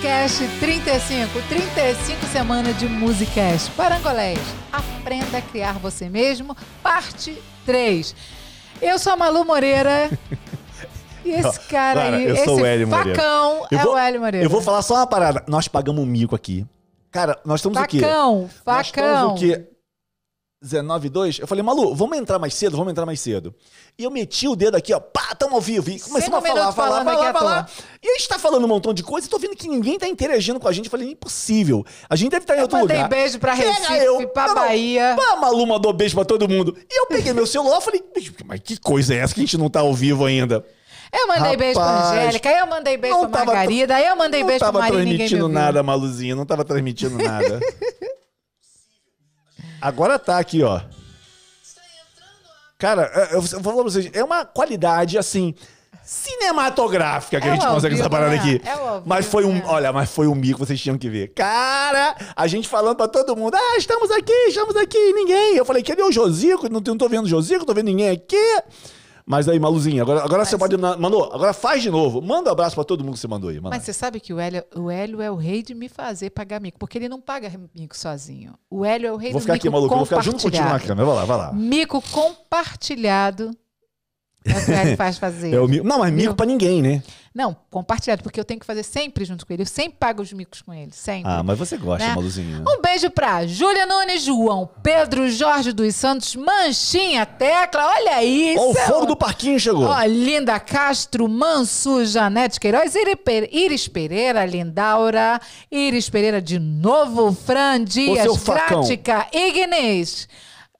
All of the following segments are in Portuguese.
Musicast 35, 35 semanas de Musicast. Parangolés, aprenda a criar você mesmo, parte 3. Eu sou a Malu Moreira. E esse cara aí, eu esse sou o Hélio Moreira. facão é vou- o Hélio Moreira. Eu vou falar só uma parada. Nós pagamos um mico aqui. Cara, nós estamos aqui. Facão, facão. Estamos o quê? 19 e 2? Eu falei, Malu, vamos entrar mais cedo, vamos entrar mais cedo. E eu meti o dedo aqui, ó, pá, tamo ao vivo. E começamos a falar, falar, falando falar, à falar. E a gente tá falando um montão de coisa e tô vendo que ninguém tá interagindo com a gente. Eu falei, impossível. A gente deve estar em Eu outro mandei lugar. beijo pra Recife, eu. pra Não, não. Bahia. Pá, Malu mandou beijo pra todo mundo. E eu peguei meu celular e falei, mas que coisa é essa que a gente não tá ao vivo ainda? Eu mandei beijo pra Rapaz, Angélica, eu mandei beijo não pra tava Margarida, eu mandei não beijo pra tava Maria ninguém me transmitindo nada, Maluzinha. Não tava transmitindo nada. Agora tá aqui, ó. Cara, eu vou falar pra vocês, é uma qualidade, assim, cinematográfica que É a gente o ao consegue essa parada né? aqui. É o ao Mas foi um, né? olha, mas foi um mico, vocês tinham que ver. Cara, a gente falando pra todo mundo, ah, estamos aqui, estamos aqui, ninguém. Eu falei, cadê o Josico? Não, não tô vendo o Josico, não tô vendo ninguém aqui. Mas aí, Maluzinha, agora, agora você pode... Mandou, agora faz de novo. Manda um abraço pra todo mundo que você mandou aí. Manda. Mas você sabe que o Hélio, o Hélio é o rei de me fazer pagar mico, porque ele não paga mico sozinho. O Hélio é o rei Vou do ficar mico aqui, maluco. Vou ficar junto contigo na câmera. Vai lá, vai lá. Mico compartilhado é o que o Hélio faz fazer. É o mico. Não, mas mico pra ninguém, né? Não, compartilhado, porque eu tenho que fazer sempre junto com ele. Eu sempre pago os micos com ele, sempre. Ah, mas você gosta, Né? Maluzinho. Um beijo pra Júlia Nunes, João Pedro Jorge dos Santos, Manchinha Tecla, olha isso! Ó, o fogo do parquinho chegou. Ó, Linda Castro, Mansu, Janete Queiroz, Iris Pereira, Lindaura, Iris Pereira de novo, Fran Dias. Grática, Ignis,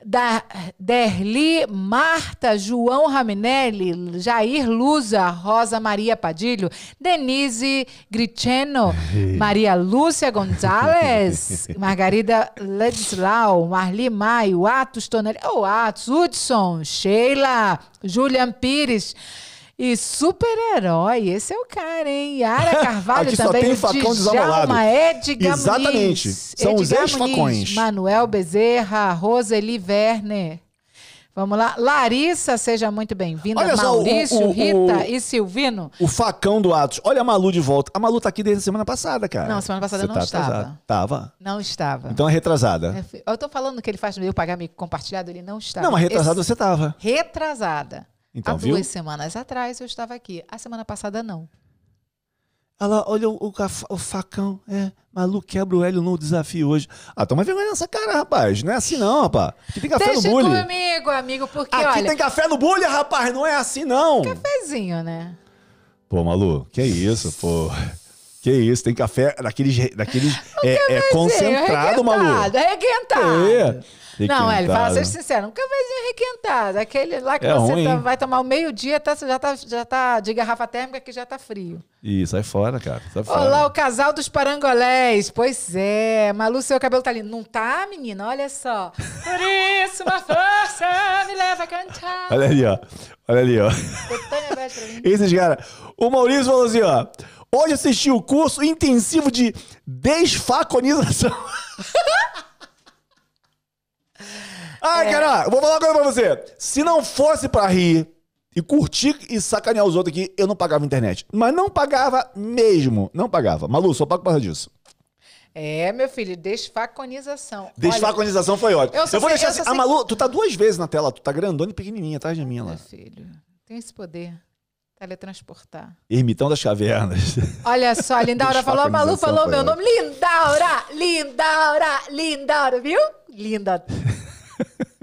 da, Derli, Marta, João Raminelli, Jair Luza, Rosa Maria Padilho, Denise Griceno, Maria Lúcia Gonzalez, Margarida Ledislau, Marli Maio, Atos Tonelli, oh, Atos, Hudson, Sheila, Julian Pires. E super-herói, esse é o cara, hein? Yara Carvalho Aqui só também. tem facão desamolado. Edgar Exatamente. Muniz, São os Edgar ex-facões. Muniz, Manuel Bezerra, Roseli Werner. Vamos lá. Larissa, seja muito bem-vinda. Olha só, o- Maurício, o- o- Rita e Silvino. O facão do Atos. Olha a Malu de volta. A Malu tá aqui desde a semana passada, cara. Não, semana passada Você não tá estava. Tava. Não estava. Então é retrasada. Eu tô falando que ele faz eu pagar mico compartilhado, ele não estava. Não, mas retrasada Esse- você tava. Retrasada. Então, Há viu? duas semanas atrás eu estava aqui. A semana passada não. Olha lá, olha o, o o facão. É, Malu quebra o Hélio no desafio hoje. Ah, toma vergonha nessa cara, rapaz. Não é assim não, rapaz. Aqui tem café Deixa no bullying. comigo, amigo, porque Aqui olha, tem café no bullying, rapaz. Não é assim não. cafezinho, né? Pô, Malu, que isso, pô. Que isso, tem café daqueles, daqueles é, é concentrado, Malu. requentado, requentado. É. Não, Hélio, fala, seja sincero, um cafezinho requentado. Aquele lá que É você tá- vai tomar o meio-dia, tá, já, tá, já tá de garrafa térmica que já tá frio. Ih, sai fora, cara. Sai fora. Olá, o casal dos parangolés. Pois é, Malu, seu cabelo tá lindo. Não tá, menina? Olha só. Por isso, uma força me leva a cantar. Olha ali, ó. Olha ali, ó. Esses caras. O Maurício falou assim, ó. Hoje assisti o curso intensivo de desfaconização. Ai, É. cara, eu vou falar uma coisa pra você. Se não fosse pra rir e curtir e sacanear os outros aqui, eu não pagava internet. Mas não pagava mesmo. Não pagava. Malu, só pago por causa disso. É, meu filho, desfaconização. Olha, Desfaconização foi ótimo. eu Eu, vou deixar eu assim. A sei- Malu, tu tá duas vezes na tela. Tu tá grandona e pequenininha atrás de mim lá. Meu filho, tem esse poder. Teletransportar. Ermitão das cavernas. Olha só, Lindaura falou, a Malu falou meu nome. Lindaura! Lindaura! Lindaura, viu? Linda.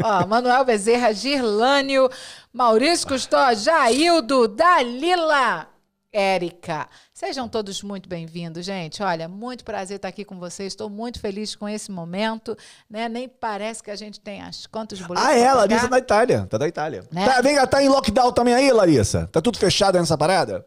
Ó, Manuel Bezerra, Girlânio, Maurício Custó, Jaildo, Dalila, Érica. Sejam todos muito bem-vindos, gente. Olha, muito prazer estar aqui com vocês. Estou muito feliz com esse momento. Né? Nem parece que a gente tem as contas boletos. Ah, é, Larissa da Itália. Tá da Itália. Né? Tá, vem cá, tá em lockdown também aí, Larissa? Tá tudo fechado nessa parada?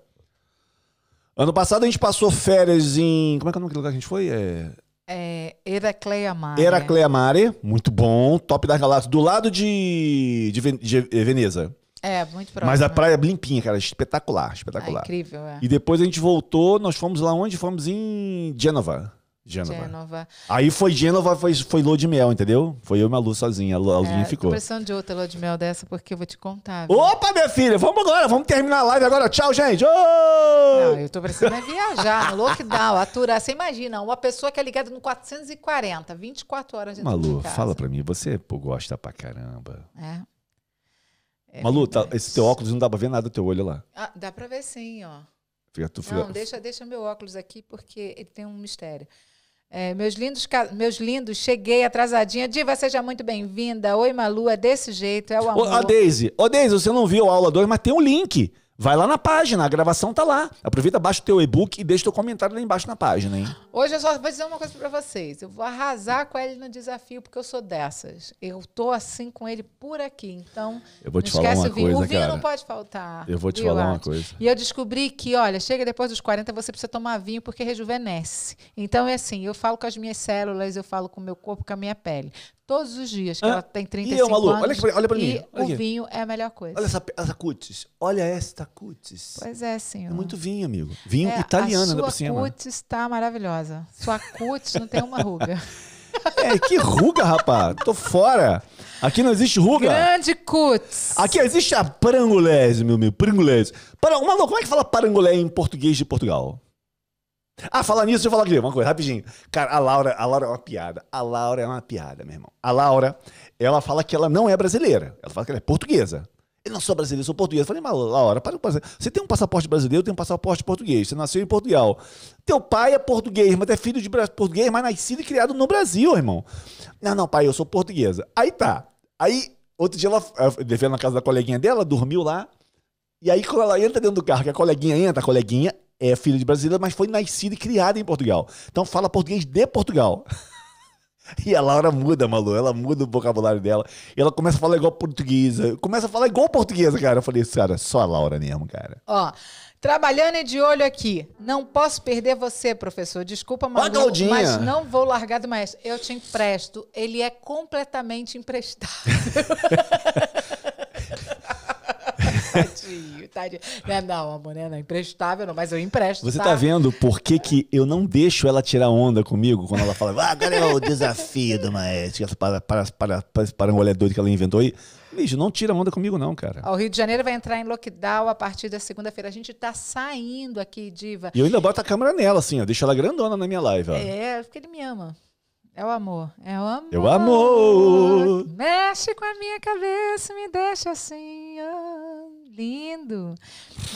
Ano passado a gente passou férias em. Como é que é o nome lugar que a gente foi? É. É, Heracleia Maia. Heraclea Mare. Muito bom. Top das galáxias. Do lado de, de, Ven- de Veneza. É, muito próximo. Mas a praia é limpinha, cara. Espetacular, Ah, espetacular. incrível, é. E depois a gente voltou, nós fomos lá onde? Fomos em Genova. Gênova. Gênova. Aí foi Gênova, foi, foi lua de mel, entendeu? Foi eu e Malu sozinha. A Lu- É, ficou. Tô precisando de outra lua de mel dessa, porque eu vou te contar. viu? Opa, minha filha, vamos agora, vamos terminar a live agora. Tchau, gente. Ô! Não, eu tô precisando é viajar no lockdown, aturar. Você imagina, uma pessoa que é ligada no 440, 24 horas de Malu, fala pra mim, você pô, gosta pra caramba. É. É Malu, tá- esse teu óculos não dá pra ver nada do teu olho lá. Ah, dá pra ver sim, ó. Fica, tu fica... Não, deixa, deixa meu óculos aqui porque ele tem um mistério. É, meus lindos, meus lindos, cheguei atrasadinha. Diva, seja muito bem-vinda. Oi, Malu, é desse jeito, é o Ô, amor. a Daisy, ô Daisy, você não viu a aula 2, mas tem um link. Vai lá na página, a gravação tá lá. Aproveita, baixa o teu e-book e deixa teu comentário lá embaixo na página, hein? Hoje eu só vou dizer uma coisa pra vocês. Eu vou arrasar com ele no desafio, porque eu sou dessas. Eu tô assim com ele por aqui. Então, Eu vou te falar esquece uma o vinho. coisa, o vinho cara. não pode faltar. Eu vou te falar uma coisa. E eu descobri que, olha, chega depois dos 40, você precisa tomar vinho porque rejuvenesce. Então é assim, eu falo com as minhas células, eu falo com o meu corpo, com a minha pele. Todos os dias, que ela tem e 35 eu, Malu? anos. Olha pra- olha pra e mim, olha o aqui. vinho é a melhor coisa. Olha essa, essa cutis. Olha esta cutis. Pois é, senhor. É muito vinho, amigo. Vinho É, italiano, ainda por sua cima. cutis está maravilhosa. Sua cutis não tem uma ruga. É, que ruga, rapaz. Tô fora. Aqui não existe ruga. Grande cutis. Aqui existe a parangolese, meu amigo. Parangolese. Para, Malu, como é que fala parangolé em português de Portugal? Ah, falar nisso, deixa eu falar aqui, uma coisa, rapidinho. Cara, a Laura, a Laura é uma piada. A Laura é uma piada, meu irmão. A Laura, ela fala que ela não é brasileira. Ela fala que ela é portuguesa. Eu não sou brasileira, eu sou portuguesa. Eu falei, mas Laura, para para. Você tem um passaporte brasileiro, tem um passaporte português. Você nasceu em Portugal. Teu pai é português, mas é filho de português, mas nascido e criado no Brasil, irmão. Não, não, pai, eu sou portuguesa. Aí tá. Aí, outro dia ela devendo na casa da coleguinha dela, dormiu lá. E aí, quando ela entra dentro do carro, que a coleguinha entra, a coleguinha é filha de brasileira, mas foi nascida e criada em Portugal. Então fala português de Portugal. E a Laura muda, Malu, ela muda o vocabulário dela. E ela começa a falar igual portuguesa. Começa a falar igual portuguesa, cara. Eu falei, cara, só a Laura mesmo, cara. Ó, trabalhando e de olho aqui. Não posso perder você, professor. Desculpa, Malu, mas não vou largar do maestro. Eu te empresto. Ele é completamente emprestável. tadinho, tadinho. Não, não, amor, né? não é emprestável não, mas eu empresto, Você tá vendo por que, que eu não deixo ela tirar onda comigo quando ela fala, ah, agora é o desafio do maestro, essa para, para, para, para, para um olhar doido que ela inventou aí. Bicho, não tira onda comigo, não, cara. O Rio de Janeiro vai entrar em lockdown a partir da segunda-feira. A gente tá saindo aqui, Diva. E eu ainda boto a câmera nela, assim, ó. Deixa ela grandona na minha live, ó. É, porque ele me ama. É o amor. É o amor. É o amor. Mexe com a minha cabeça, me deixa assim. ó, lindo.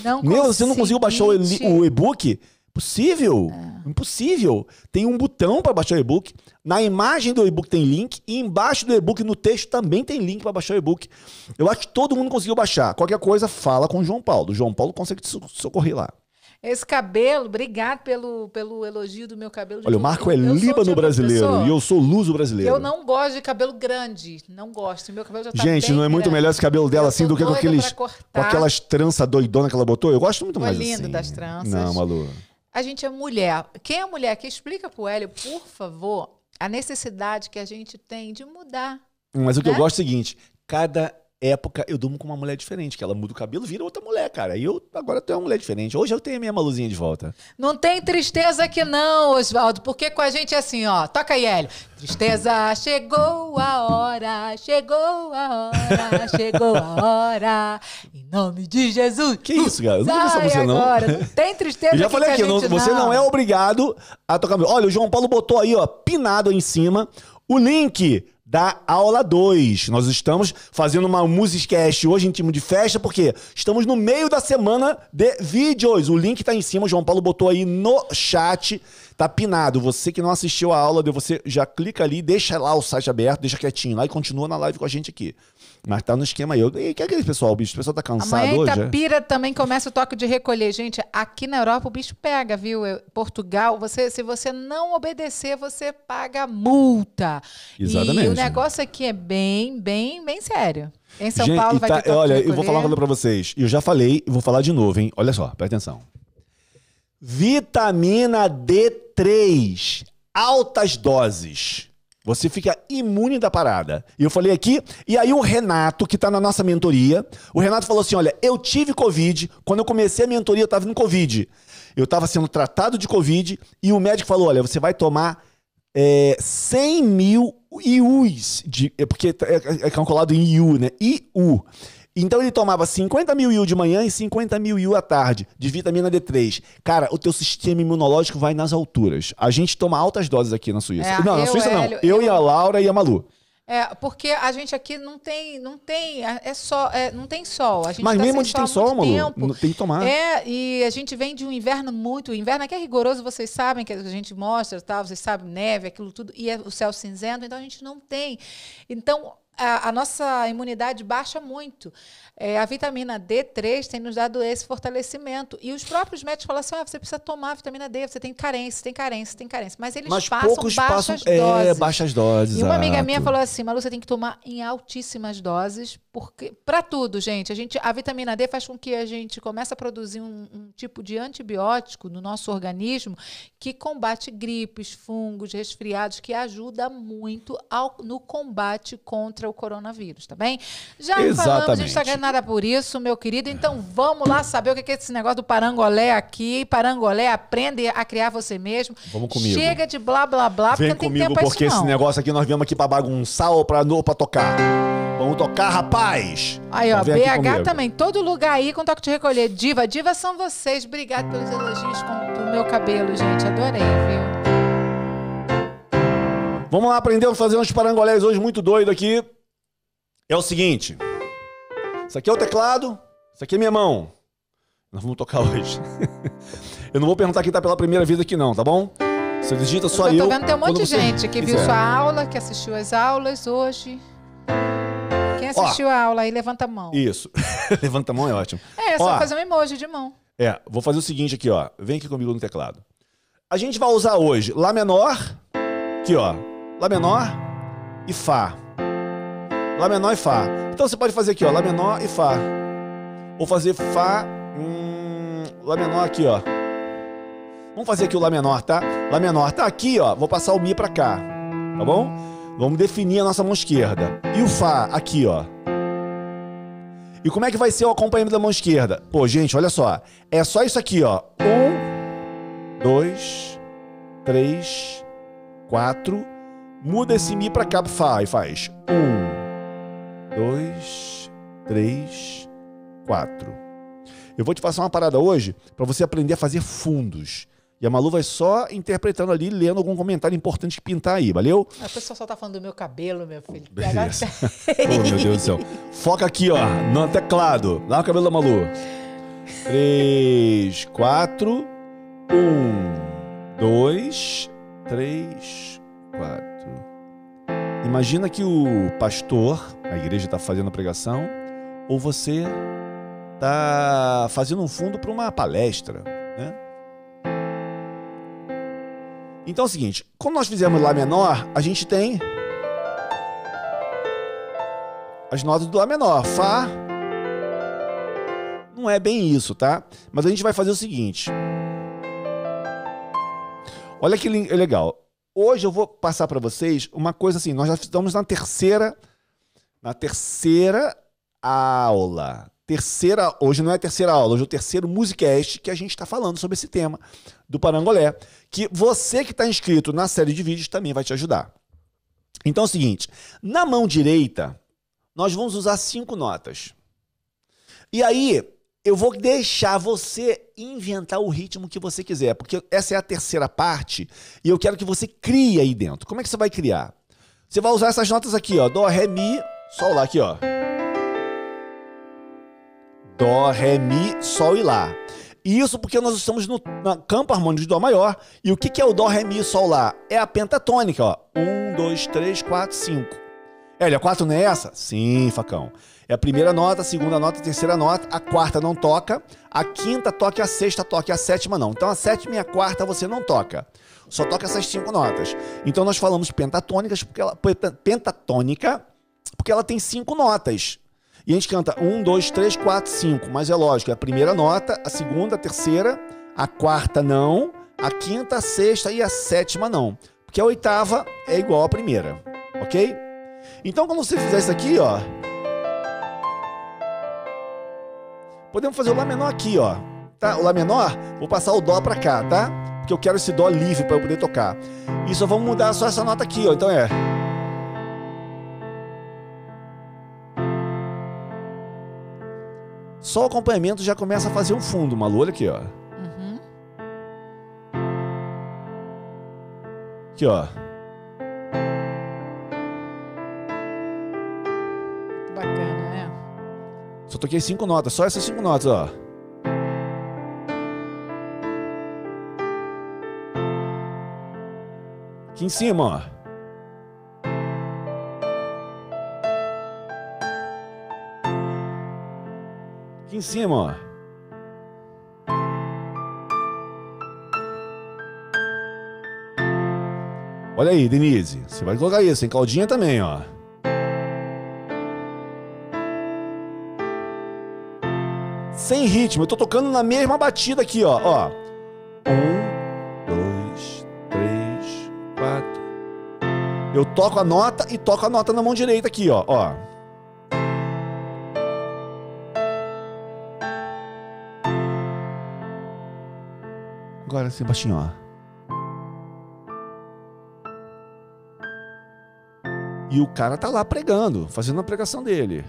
Não Meu, você não conseguiu baixar o, e-book? Impossível. É. Impossível. Tem um botão para baixar o e-book. Na imagem do e-book tem link. E embaixo do e-book, no texto, também tem link para baixar o e-book. Eu acho que todo mundo conseguiu baixar. Qualquer coisa, fala com o João Paulo. O João Paulo consegue te so- socorrer lá. Esse cabelo, obrigado pelo, pelo elogio do meu cabelo. Olha, o Marco é Eu tipo líbano de brasileiro pessoa e eu sou luso brasileiro. Eu não gosto de cabelo grande. Não gosto. Meu cabelo já tá Gente, não é muito grande. melhor esse cabelo dela Eu assim do que com aqueles. Com aquelas tranças doidonas que ela botou? Eu gosto muito Ficou mais lindo assim. das tranças. Não, Malu. A gente é mulher. Quem é mulher que explica pro Hélio, por favor, a necessidade que a gente tem de mudar. Mas o que eu Né? gosto é o seguinte: cada época eu durmo com uma mulher diferente, que ela muda o cabelo, vira outra mulher, cara. E eu agora tenho uma mulher diferente. Hoje eu tenho a minha maluzinha de volta. Não tem tristeza aqui não, Oswaldo, porque com a gente é assim, ó. Toca aí, Hélio. Tristeza, chegou a hora, chegou a hora, chegou a hora. Em nome de Jesus. Que isso, cara? Eu não essa música, não. agora. Não tem tristeza Eu já falei aqui, não- você não é obrigado a tocar. Olha, o João Paulo botou aí, ó, pinado aí em cima, o link da aula 2. Nós estamos fazendo uma Musicast hoje em time de festa, porque estamos no meio da semana de vídeos. O link tá em cima, o João Paulo botou aí no chat. Tá pinado. Você que não assistiu a aula, você já clica ali, deixa lá o site aberto, deixa quietinho lá e continua na live com a gente aqui. Mas tá no esquema aí. Eu- E que é aquele pessoal, bicho? O pessoal tá cansado Amanhã hoje? é? Itapira também começa o toque de recolher. Gente, aqui na Europa o bicho pega, viu? Portugal, você, se você não obedecer, você paga multa. Exatamente. E o negócio aqui é bem, bem, bem sério. Em São Gente, Paulo vai tá- ter toque Olha, eu vou falar uma coisa pra vocês. Eu já falei e vou falar de novo, hein? Olha só, presta atenção. Vitamina D3. Altas doses. Você fica imune da parada. E eu falei aqui, e aí o Renato, que tá na nossa mentoria, o Renato falou assim: olha, eu tive Covid, quando eu comecei a mentoria, eu tava no Covid. Eu tava sendo tratado de Covid e o médico falou: olha, você vai tomar é, 100 mil IUs, de, é porque é, é calculado em IU, né? IU. Então ele tomava 50 mil IU de manhã e 50 mil IU à tarde, de vitamina D3. Cara, o teu sistema imunológico vai nas alturas. A gente toma altas doses aqui na Suíça. É, não, na Suíça não. Hélio, eu, eu- e a Laura e a Malu. É, porque a gente aqui não tem, não tem, é só, é, não tem sol. A gente Mas tá mesmo onde tem sol, Malu, tempo. não tem que tomar. É, e a gente vem de um inverno muito. O inverno aqui é rigoroso, vocês sabem que a gente mostra, tal, vocês sabem, neve, aquilo tudo, e é o céu cinzento, então a gente não tem. Então, a, a nossa imunidade baixa muito. É, a vitamina D3 tem nos dado esse fortalecimento. E os próprios médicos falam assim: ah, você precisa tomar vitamina D, você tem carência, tem carência, tem carência. Mas eles Mas passam poucos baixas passam. doses. É, baixas doses. E uma amiga minha falou assim, Malu, você tem que tomar em altíssimas doses, porque para tudo, gente, a gente, a vitamina D faz com que a gente comece a produzir um, um tipo de antibiótico no nosso organismo que combate gripes, fungos, resfriados, que ajuda muito ao- no combate contra o coronavírus, tá bem? Já falamos, Exatamente. está ganhando nada por isso, meu querido, então vamos lá saber o que é esse negócio do parangolé aqui. Parangolé, aprende a criar você mesmo. Vamos comigo. Chega de blá blá blá, Vem porque não tem comigo, tempo pra porque isso esse negócio aqui nós viemos aqui pra bagunçar ou pra, ou pra tocar. Vamos tocar, rapaz! Aí, ó, Então BH comigo. também, todo lugar aí com toque de recolher. Diva, diva são vocês. Obrigado pelos elogios com o meu cabelo, gente. Adorei, viu? Vamos lá aprender a fazer uns parangolés hoje muito doido aqui. É o seguinte. Isso aqui é o teclado, isso aqui é minha mão. Nós vamos tocar hoje. eu não vou perguntar quem tá pela primeira vez aqui não, tá bom? Você digita só eu eu. tô vendo tem um monte de gente que viu quiser. sua aula, que assistiu as aulas hoje. Quem assistiu a aula aí, levanta a mão. Isso. Levanta a mão, é ótimo. É, é só Ó. fazer um emoji de mão. É, vou fazer o seguinte aqui, ó. Vem aqui comigo no teclado. A gente vai usar hoje Lá menor, aqui, ó. Lá menor e Fá. Lá menor e Fá. Então você pode fazer aqui, ó. Lá menor e Fá. Ou fazer Fá. Hum, lá menor aqui, ó. Vamos fazer aqui o Lá menor, tá? Lá menor tá aqui, ó. Vou passar o Mi pra cá. Tá bom? Vamos definir a nossa mão esquerda. E o Fá aqui, ó. E como é que vai ser o acompanhamento da mão esquerda? Pô, gente, olha só. É só isso aqui, ó. Um, dois, três, quatro. Muda esse Mi pra cá, Fá, e faz. Um, dois, três, quatro. Eu vou te passar uma parada hoje pra você aprender a fazer fundos. E a Malu vai só interpretando ali, lendo algum comentário importante que pintar aí, valeu? A pessoa só tá falando do meu cabelo, meu filho. Beleza. Oh, meu Deus do céu. Foca aqui, ó, no teclado. Lá no cabelo da Malu. Três, quatro. Um, dois, três, quatro. Imagina que o pastor, a igreja está fazendo a pregação, ou você tá fazendo um fundo para uma palestra, né? Então é o seguinte, quando nós fizemos Lá menor, a gente tem as notas do Lá menor. Fá. Não é bem isso, tá? Mas a gente vai fazer o seguinte. Olha que li- legal. Hoje eu vou passar para vocês uma coisa assim. Nós já estamos na terceira, na terceira aula. Terceira, hoje não é a terceira aula, hoje é o terceiro Musicast que a gente está falando sobre esse tema do Parangolé. Que você que está inscrito na série de vídeos também vai te ajudar. Então é o seguinte: na mão direita, nós vamos usar cinco notas. E aí, eu vou deixar você inventar o ritmo que você quiser, porque essa é a terceira parte e eu quero que você crie aí dentro. Como é que você vai criar? Você vai usar essas notas aqui, ó, dó, ré, mi, sol, lá aqui, ó. Dó, ré, mi, sol e lá. Isso porque nós estamos no, no campo harmônico de dó maior. E o que, que é o dó, ré, mi, sol, lá? É a pentatônica, ó. Um, dois, três, quatro, cinco. Hélia, a quatro não é essa? Sim, facão. É a primeira nota, a segunda nota, a terceira nota, a quarta não toca, a quinta toca, a sexta toca, a sétima não. Então a sétima e a quarta você não toca. Só toca essas cinco notas. Então nós falamos pentatônicas porque ela penta- pentatônica porque ela tem cinco notas. E a gente canta um, dois, três, quatro, cinco. Mas é lógico, é a primeira nota, a segunda, a terceira, a quarta não, a quinta, a sexta e a sétima não. Porque a oitava é igual à primeira, ok? Então quando você fizer isso aqui, ó, podemos fazer o Lá menor aqui, ó. tá? O Lá menor, vou passar o Dó pra cá, tá? Porque eu quero esse Dó livre para eu poder tocar. E só vamos mudar só essa nota aqui, ó. Então é. Só o acompanhamento já começa a fazer um fundo, Malu. Olha aqui, ó. Uhum. Aqui, ó. Bacana, né? Só toquei cinco notas, só essas cinco notas, ó. Aqui em cima, ó. Aqui em cima, ó. Olha aí, Denise. Você vai colocar isso, em caldinha também, ó. Sem ritmo, eu tô tocando na mesma batida aqui, ó. ó. Um, dois, três, quatro. Eu toco a nota e toco a nota na mão direita aqui, ó. ó. Agora assim, baixinho, ó. E o cara tá lá pregando, fazendo a pregação dele.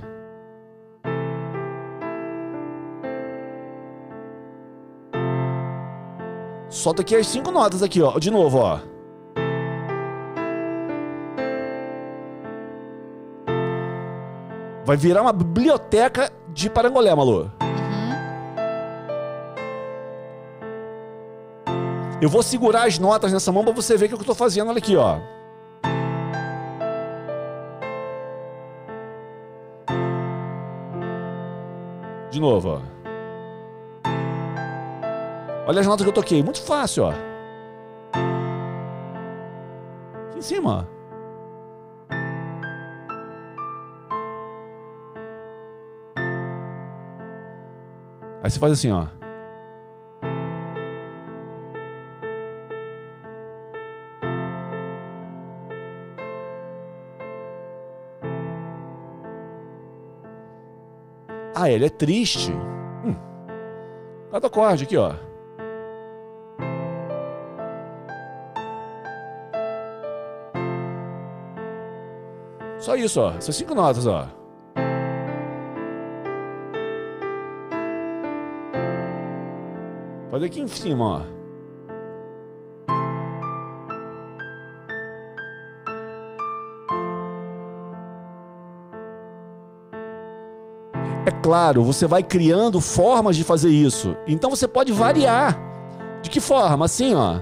Solta aqui as cinco notas aqui, ó. De novo, ó. Vai virar uma biblioteca de parangolé, Malu. Eu vou segurar as notas nessa mão pra você ver o que eu tô fazendo. Olha aqui, ó. De novo, ó. Olha as notas que eu toquei. Muito fácil, ó. Aqui em cima, ó. Aí você faz assim, ó. Ah, ele é triste. Hum. Cada acorde aqui, ó. Só isso, ó. Essas cinco notas, ó. Faz aqui em cima, ó. É claro, você vai criando formas de fazer isso. Então você pode variar. De que forma? Assim, ó.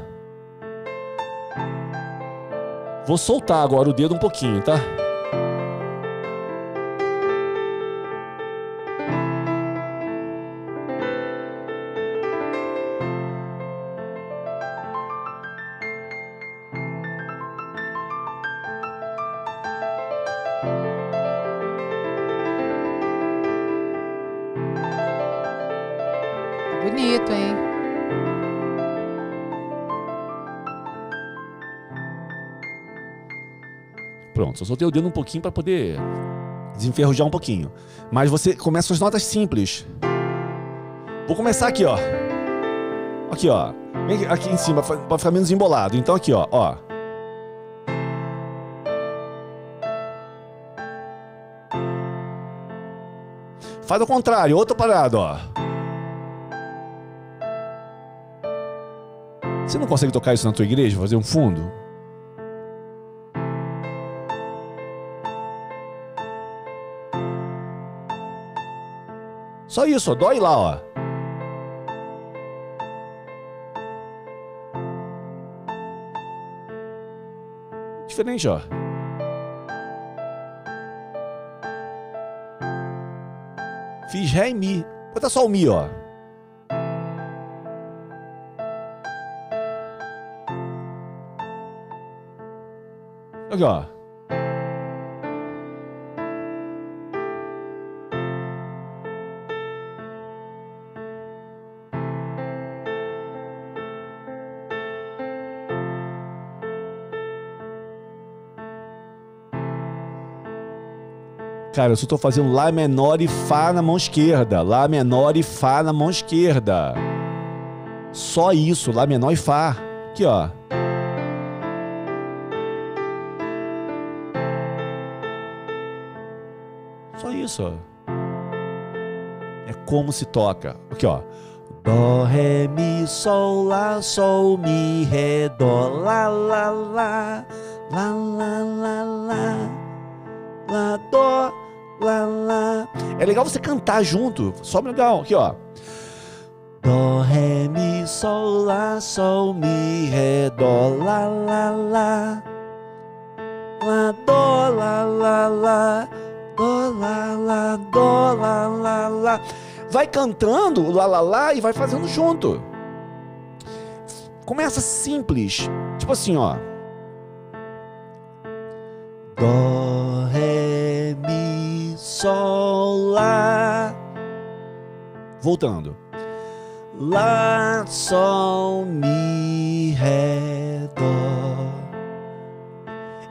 Vou soltar agora o dedo um pouquinho, tá? Pronto, só soltei o dedo um pouquinho para poder desenferrujar um pouquinho. Mas você começa com as notas simples. Vou começar aqui, ó. Aqui, ó. Vem aqui em cima para ficar menos embolado. Então aqui, ó, ó. Faz ao contrário, outra parada, ó. Você não consegue tocar isso na tua igreja, fazer um fundo? Só isso, ó, dói lá, ó. Diferente, ó. Fiz Ré e Mi. Bota só o Mi, ó. Aqui, ó. Cara, eu só tô fazendo Lá menor e Fá na mão esquerda. Lá menor e Fá na mão esquerda. Só isso, Lá menor e Fá. Aqui, ó. Só isso, ó. É como se toca. Aqui, ó. Dó, ré, mi, sol, lá, sol, mi, ré, dó, lá, lá, lá, lá, lá, lá, lá, lá, dó, lá, lá. É legal você cantar junto. Só legal. Aqui, ó. Dó, ré, mi, sol, lá, sol, mi, ré, dó, lá, lá, lá. Lá, dó, lá, lá, lá. Dó, lá, lá, dó, lá, lá, lá. Vai cantando lá, lá, lá e vai fazendo junto. Começa simples. Tipo assim, ó. Dó, sol, lá. Voltando. Lá, sol, mi, ré, dó.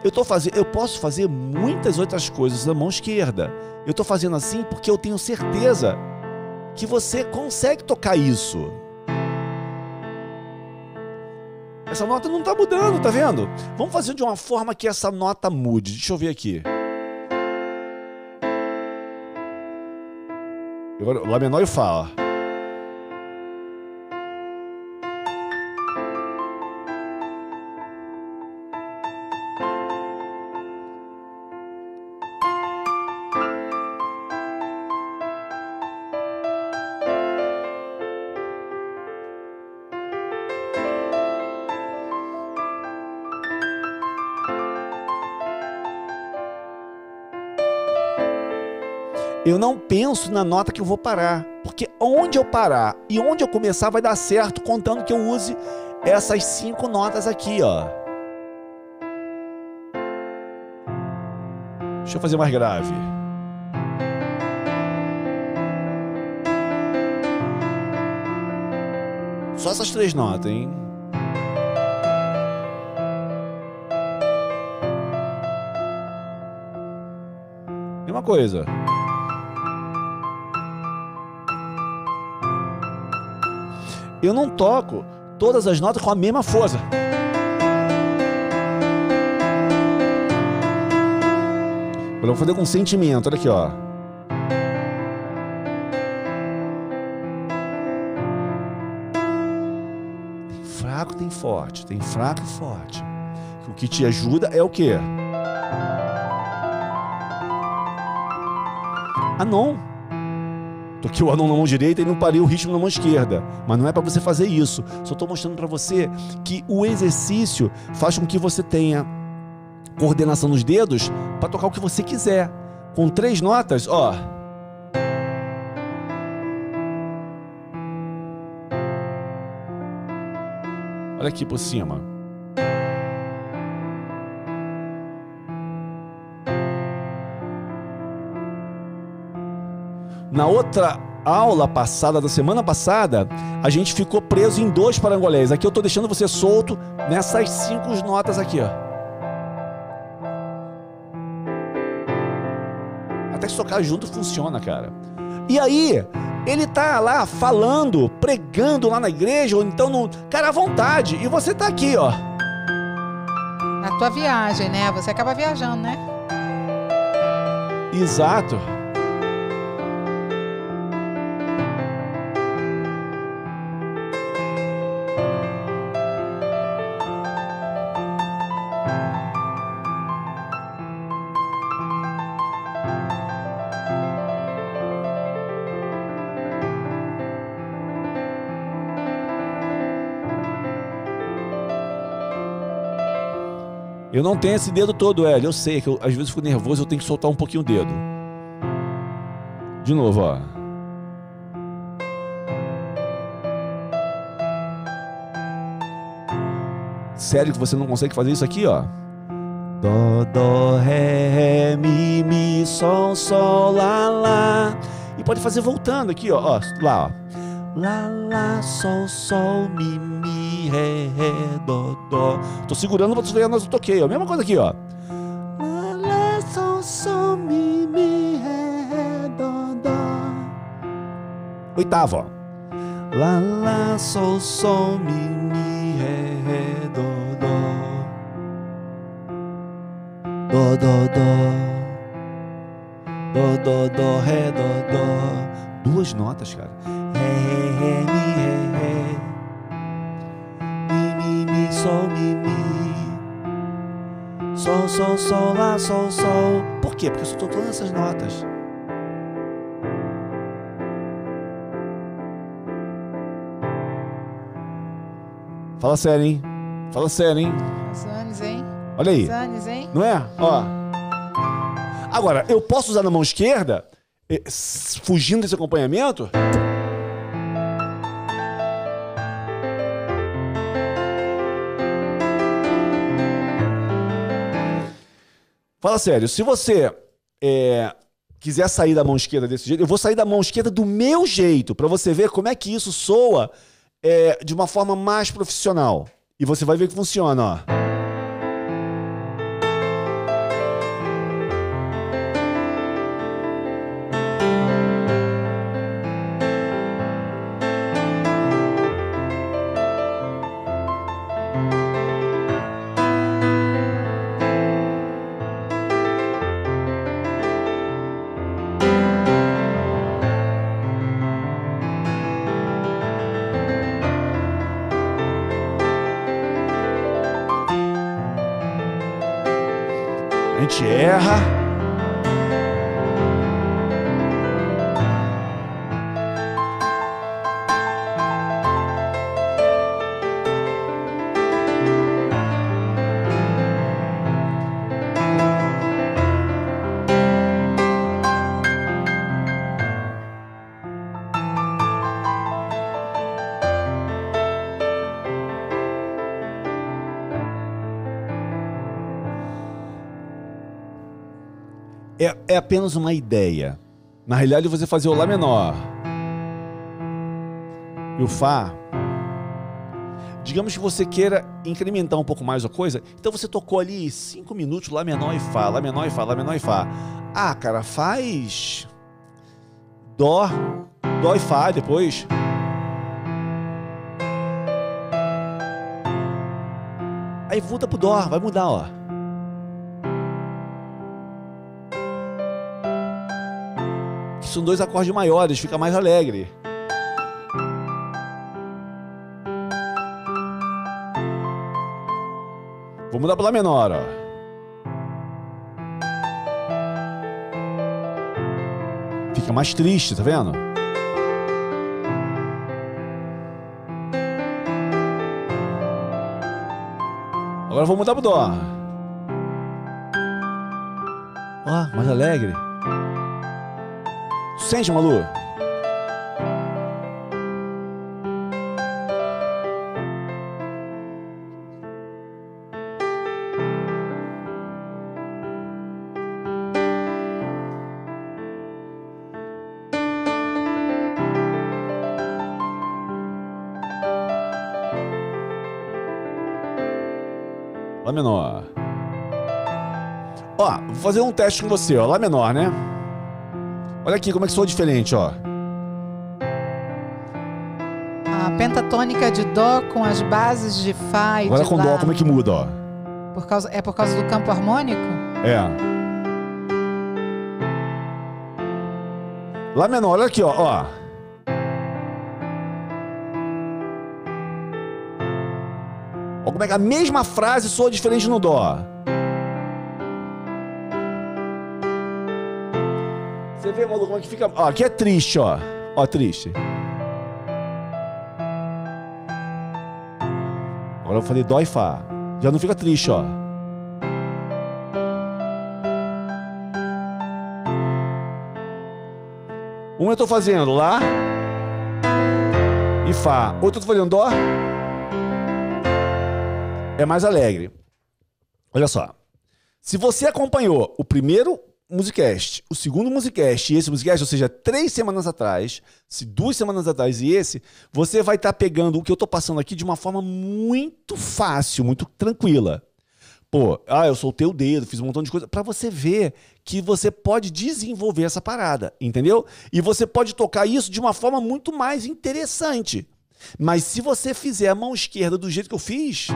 Eu tô fazendo, eu posso fazer muitas outras coisas na mão esquerda. Eu tô fazendo assim porque eu tenho certeza que você consegue tocar isso. Essa nota não tá mudando, tá vendo? Vamos fazer de uma forma que essa nota mude. Deixa eu ver aqui. Agora, Lá menor e Fá, ó. Eu não penso na nota que eu vou parar. Porque onde eu parar e onde eu começar vai dar certo, contando que eu use essas cinco notas aqui, ó. Deixa eu fazer mais grave. Só essas três notas, hein? Mesma coisa. Eu não toco todas as notas com a mesma força. Vamos fazer com sentimento, olha aqui, ó. Tem fraco, tem forte, tem fraco e forte. O que te ajuda é o quê? Ah, não. Toquei o anão na mão direita e não parei o ritmo na mão esquerda. Mas não é para você fazer isso. Só estou mostrando para você que o exercício faz com que você tenha coordenação nos dedos para tocar o que você quiser. Com três notas, ó. Olha aqui por cima. Na outra aula passada, da semana passada, a gente ficou preso em dois parangolés. Aqui eu estou deixando você solto nessas cinco notas aqui, ó. Até que tocar junto funciona, cara. E aí, ele tá lá falando, pregando lá na igreja, ou então no. Cara, à vontade. E você tá aqui, ó. Na tua viagem, né? Você acaba viajando, né? Exato. Eu não tenho esse dedo todo, Hélio. Eu sei que eu, às vezes fico nervoso, eu tenho que soltar um pouquinho o dedo. De novo, ó. Sério que você não consegue fazer isso aqui, ó? Dó, dó, ré, ré, mi, mi, sol, sol, lá, lá. E pode fazer voltando aqui, ó. ó lá, ó. Lá, lá, sol, sol, mi, mi, ré, ré, dó, dó. Tô segurando pra ver nós toquei, ó. Mesma coisa aqui, ó. Lá, lá, sol, sol, mi, mi, ré, ré, dó, dó. Oitava, ó. Lá, lá, sol, sol, mi, mi, ré, ré, dó, dó. Dó, dó, dó. Dó, dó, dó, ré, dó, dó. Duas notas, cara. Sol, sol. Por quê? Porque eu tô tocando essas notas. Fala sério, hein? Fala sério, hein? Os anos, hein? Olha aí. Os anos, hein? Não é? Ó. Agora, eu posso usar na mão esquerda, eh, fugindo desse acompanhamento? Fala sério, se você eh, quiser sair da mão esquerda desse jeito, eu vou sair da mão esquerda do meu jeito, pra você ver como é que isso soa eh, de uma forma mais profissional. E você vai ver que funciona, ó. É, apenas uma ideia. Na realidade, você fazer o Lá menor e o Fá. Digamos que você queira incrementar um pouco mais a coisa, então você tocou ali cinco minutos Lá menor e Fá, Lá menor e Fá, Lá menor e Fá. Ah, cara, faz Dó, Dó e Fá depois. Aí volta pro Dó, vai mudar, ó. São dois acordes maiores, fica mais alegre. Vou mudar para Lá menor, ó. Fica mais triste, tá vendo? Agora vou mudar pro Dó. Ó, mais alegre. Sente, Malu. Lá menor. Ó, vou fazer um teste com você, ó. Lá menor, né? Olha aqui como é que soa diferente, ó. A pentatônica de Dó com as bases de Fá e Agora de com Lá. dó, como é que muda, ó? Por causa, é por causa do campo harmônico? É. Lá menor, olha aqui, ó. ó. Olha como é que a mesma frase soa diferente no dó. Você vê, Malu, como é que fica. Ó, aqui é triste, ó. Ó, triste. Agora eu falei dó e fá. Já não fica triste, ó. Um eu tô fazendo Lá e Fá. Outro eu tô fazendo Dó. É mais alegre. Olha só. Se você acompanhou o primeiro Musicast, o segundo Musicast e esse Musicast, ou seja, três semanas atrás, se duas semanas atrás e esse, você vai estar pegando o que eu tô passando aqui de uma forma muito fácil, muito tranquila. Pô, ah, eu soltei o dedo, fiz um montão de coisa. Pra você ver que você pode desenvolver essa parada, entendeu? E você pode tocar isso de uma forma muito mais interessante. Mas se você fizer a mão esquerda do jeito que eu fiz,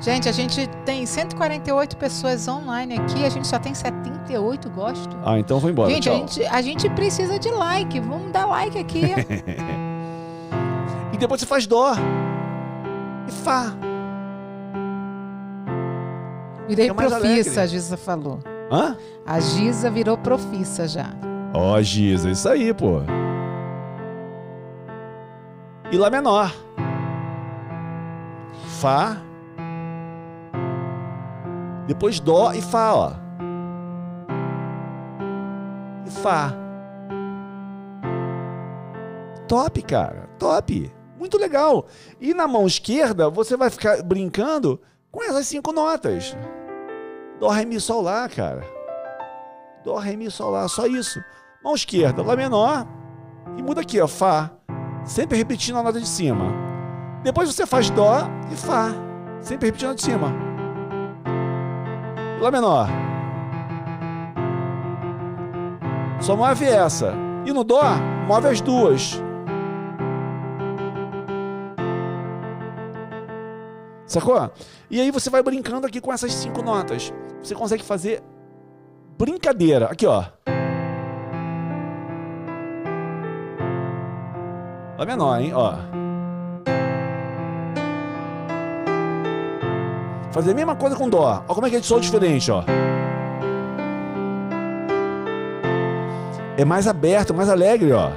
Gente, a gente tem 148 pessoas online aqui, a gente só tem 78 gostos. ah, então vou embora. gente, a gente, a gente precisa de like. Vamos dar like aqui. E depois você faz dó e fá. Virei É profissa, a Giza falou. Hã? A Giza virou profissa já. Ó, Giza, isso aí, pô. E Lá menor. Fá. Depois Dó e Fá, ó. E Fá. Top, cara. Top. Muito legal. E na mão esquerda, você vai ficar brincando com essas cinco notas. Dó, Ré, Mi, Sol, Lá, cara. Dó, Ré, Mi, Sol, Lá. Só isso. Mão esquerda, Lá menor. E muda aqui, ó. Fá. Sempre repetindo a nota de cima. Depois você faz Dó e Fá. Sempre repetindo a de cima. Lá menor. Só move essa. E no Dó, move as duas. Sacou? E aí você vai brincando aqui com essas cinco notas. Você consegue fazer brincadeira. Aqui, ó. Lá menor, hein? Ó. Fazer a mesma coisa com dó. Ó como é que é de sol diferente, ó. É mais aberto, mais alegre, ó.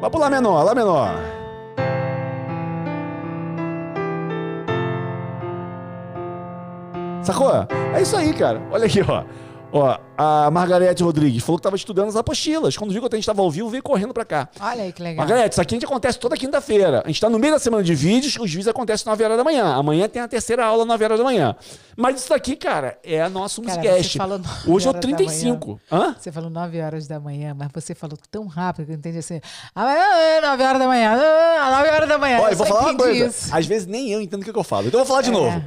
Vai pro lá menor, lá menor. Sacou? É isso aí, cara. Olha aqui, ó. Ó, a Margarete Rodrigues falou que tava estudando as apostilas. Quando viu que a gente tava ao vivo, veio correndo pra cá. Olha aí que legal. Margarete, isso aqui a gente acontece toda quinta-feira. A gente tá no meio da semana de vídeos, os vídeos acontecem 9 horas da manhã. Amanhã tem a terceira aula, 9 horas da manhã. Mas isso daqui, cara, é a nossa Cara, Musicast. Hoje é o horas da 35. Hã? Você falou 9 horas da manhã, mas você falou tão rápido que eu entendi assim. Amanhã, é 9 horas da manhã, ah, 9 horas da manhã. Olha, eu vou falar uma coisa. isso. Às vezes nem eu entendo o que, que eu falo. Então eu vou falar de É. novo.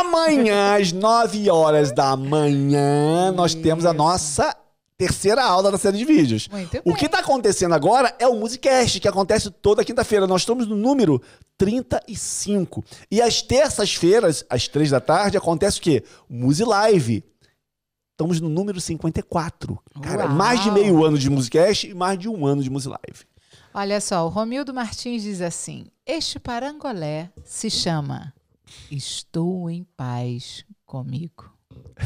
Amanhã, às 9 horas da manhã, nós temos a nossa terceira aula da série de vídeos. Muito O bem. que está acontecendo agora é o Musicast, que acontece toda quinta-feira. Nós estamos no número 35. E às terças-feiras, às 3 da tarde, acontece o quê? O Musi Live. Estamos no número 54. Cara, Uau. mais de meio ano de Musicast e mais de um ano de Musi Live. Olha só, o Romildo Martins diz assim: Este parangolé se chama Estou em Paz comigo.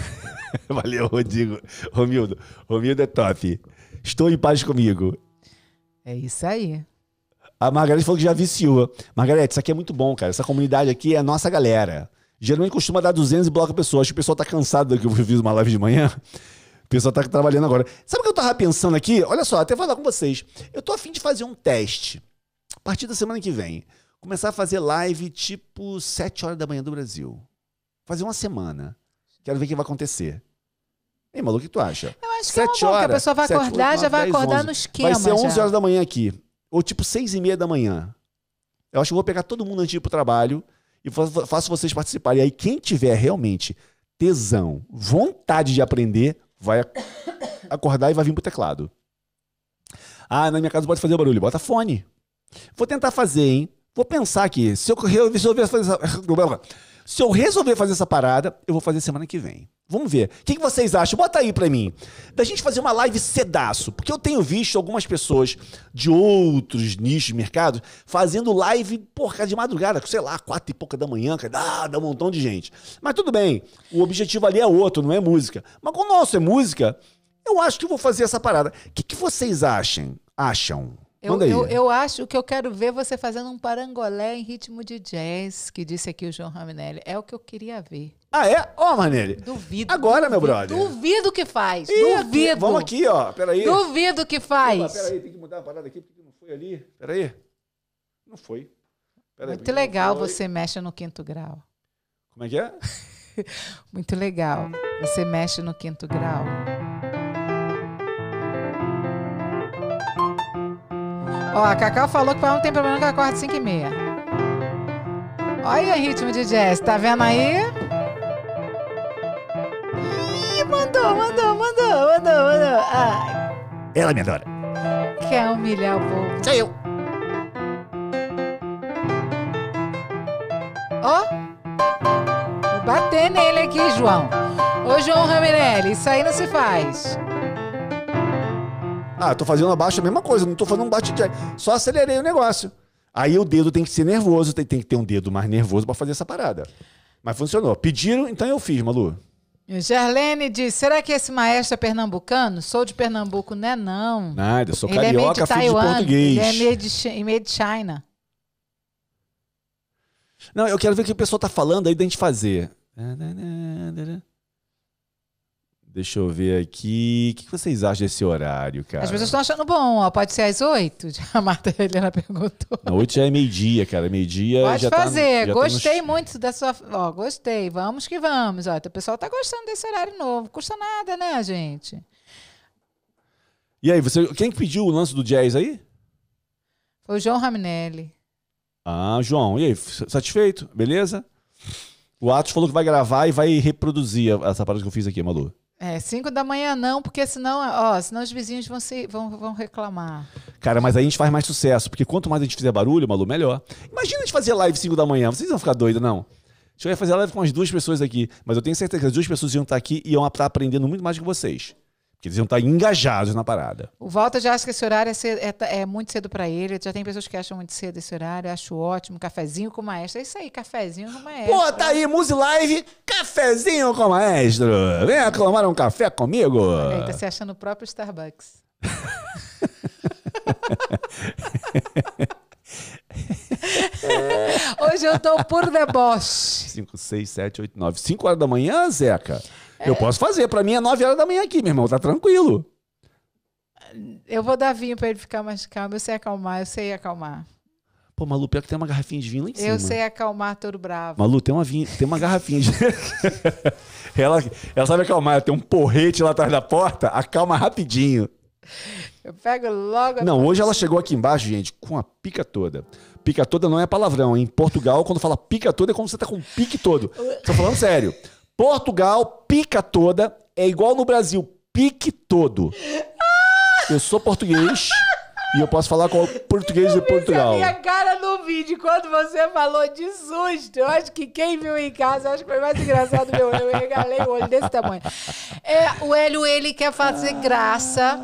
Valeu, Rodrigo. Romildo. Romildo é top. Estou em paz comigo. É isso aí. A Margarete falou que já viciou. Margarete, isso aqui é muito bom, cara. Essa comunidade aqui é a nossa galera. Geralmente costuma dar 200 e bloca pessoas. Acho que o pessoal tá cansado do que eu fiz uma live de manhã. O pessoal tá trabalhando agora. Sabe o que eu tava pensando aqui? Olha só, até falar com vocês. Eu tô afim de fazer um teste. A partir da semana que vem. Começar a fazer live tipo 7 horas da manhã do Brasil. Fazer uma semana. Quero ver o que vai acontecer. Ei, maluco, o que tu acha? Eu acho que é uma boa, que a pessoa vai sete, acordar, oito, já nove, vai dez, acordar onze. no esquema. Vai ser 11 já. horas da manhã aqui. Ou tipo 6 e meia da manhã. Eu acho que eu vou pegar todo mundo antes de ir pro trabalho e fa- fa- faço vocês participarem. E aí, quem tiver realmente tesão, vontade de aprender, vai ac- acordar e vai vir pro teclado. Ah, na minha casa pode fazer barulho. Bota fone. Vou tentar fazer, hein? Vou pensar aqui. Se eu resolver fazer essa... Se eu resolver fazer essa parada, eu vou fazer semana que vem. Vamos ver. O que, vocês acham? Bota aí pra mim. Da gente fazer uma live cedaço. Porque eu tenho visto algumas pessoas de outros nichos de mercado fazendo live, porra, de madrugada, sei lá, quatro e pouca da manhã, cara, dá, dá um montão de gente. Mas tudo bem. O objetivo ali é outro, não é música. Mas como o nosso é música, eu acho que eu vou fazer essa parada. O que, que vocês acham? Acham? Eu, eu, eu acho que eu quero ver você fazendo um parangolé em ritmo de jazz, que disse aqui o João Raminelli. É o que eu queria ver. Ah, é? Ó, Manelli. Duvido. Agora, meu duvido, brother. Duvido que faz. Aqui, duvido. Vamos aqui, ó. Peraí. Duvido que Opa, faz. peraí, tem que mudar a parada aqui, porque não foi ali. Peraí. Não foi. Peraí, Muito legal você mexe no quinto grau. Como é que é? Muito legal. Você mexe no quinto grau. Ó, a Cacau falou que não tem problema que ela acorda 5 e meia. Olha o ritmo de jazz, tá vendo aí? Ih, mandou, mandou, mandou, mandou, mandou. Ah, Ela me adora. quer humilhar o povo. Sou eu. Ó, vou bater nele aqui, João. Ô, João Ramirelli, isso aí não se faz. Ah, tô fazendo abaixo a mesma coisa, não tô fazendo um bate jack. Só acelerei o negócio. Aí o dedo tem que ser nervoso, tem, tem que ter um dedo mais nervoso pra fazer essa parada. Mas funcionou. Pediram, então eu fiz, Malu. Gerlene diz: será que esse maestro é pernambucano? Sou de Pernambuco, não é não. Nada, sou ele é meio de carioca, filho de Taiwan. português. Ele é de, meio de China. Não, eu quero ver o que o pessoal tá falando aí da gente fazer. Deixa eu ver aqui. O que vocês acham desse horário, cara? As pessoas estão achando bom, ó. Pode ser às oito? A Marta Helena perguntou. Não, hoje já é meio-dia, cara. Meio-dia Pode já tá- fazer. já tá gostei nos- muito da sua. Ó, gostei. Vamos que vamos. Ó, o pessoal tá gostando desse horário novo. Custa nada, né, gente? E aí, você, quem que pediu o lance do jazz aí? Foi o João Raminelli. Ah, João, e aí, satisfeito? Beleza? O Atos falou que vai gravar e vai reproduzir essa parada que eu fiz aqui, Malu. É, cinco da manhã não, porque senão, ó, senão os vizinhos vão, se, vão, vão reclamar. Cara, mas aí a gente faz mais sucesso, porque quanto mais a gente fizer barulho, Malu, melhor. Imagina a gente fazer live 5 da manhã, vocês vão ficar doidos, não? A gente vai fazer live com umas duas pessoas aqui, mas eu tenho certeza que as duas pessoas iam estar aqui e iam estar aprendendo muito mais que vocês. Porque eles iam estar engajados na parada. O Walter já acha que esse horário é, cedo- é é muito cedo para ele. Já tem pessoas que acham muito cedo esse horário. Eu acho ótimo. Cafezinho com o maestro. É isso aí, cafezinho com o maestro. Pô, tá aí, Muse Live, cafezinho com o maestro. Vem aclamar um café comigo. Olha aí, tá se achando o próprio Starbucks. Hoje eu tô por deboche. 5, 6, 7, 8, 9. 5 horas da manhã, Zeca? É. Eu posso fazer. Pra mim é 9 horas da manhã aqui, meu irmão. Tá tranquilo. Eu vou dar vinho pra ele ficar mais calmo. Eu sei acalmar, eu sei acalmar. Pô, Malu, pior que tem uma garrafinha de vinho lá em cima. Eu sei acalmar todo bravo. Malu, tem uma, vinha, tem uma garrafinha de... ela, ela sabe acalmar. Tem um porrete lá atrás da porta. Acalma rapidinho. Eu pego logo a Não, hoje ela chegou aqui embaixo, gente, com a pica toda. Pica toda não é palavrão. Em Portugal, quando fala pica toda, é como você tá com o pique todo. Tô falando sério. Portugal, pica toda, é igual no Brasil, pique todo. Eu sou português e eu posso falar com o português de Portugal. A minha cara no vídeo, quando você falou de susto, eu acho que quem viu em casa, acho que foi mais engraçado meu olho. Eu regalei o olho desse tamanho. É, o Hélio, ele quer fazer graça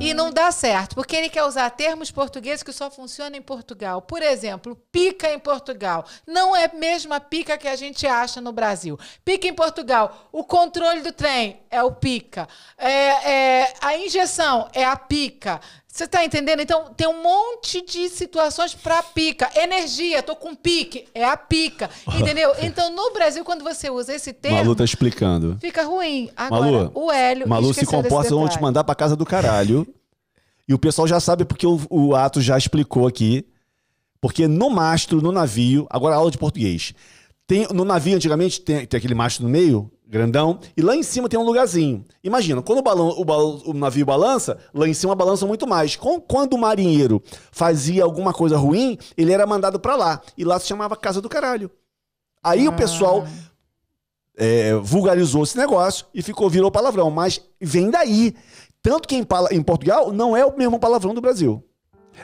e não dá certo, porque ele quer usar termos portugueses que só funcionam em Portugal. Por exemplo, pica em Portugal. Não é a mesma pica que a gente acha no Brasil. Pica em Portugal. O controle do trem é o pica. É, é, a injeção é a pica. Você tá entendendo? Então, tem um monte de situações pra pica. Energia, tô com pique, é a pica. Entendeu? Então, no Brasil, quando você usa esse termo, Malu tá explicando. fica ruim. Agora, Malu, o Hélio. Malu se comporta, vão te mandar pra casa do caralho. E o pessoal já sabe porque o, o Atos já explicou aqui. Porque no mastro, no navio, agora aula de português. Tem, no navio, antigamente, tem, tem aquele mastro no meio, grandão, e lá em cima tem um lugarzinho. Imagina, quando o, balão, o, balão- o navio balança, lá em cima balança muito mais. Com- Quando o marinheiro fazia alguma coisa ruim, ele era mandado pra lá. E lá se chamava Casa do Caralho. Aí o pessoal é, vulgarizou esse negócio e ficou virou palavrão, mas vem daí. Tanto que em, em Portugal não é o mesmo palavrão do Brasil.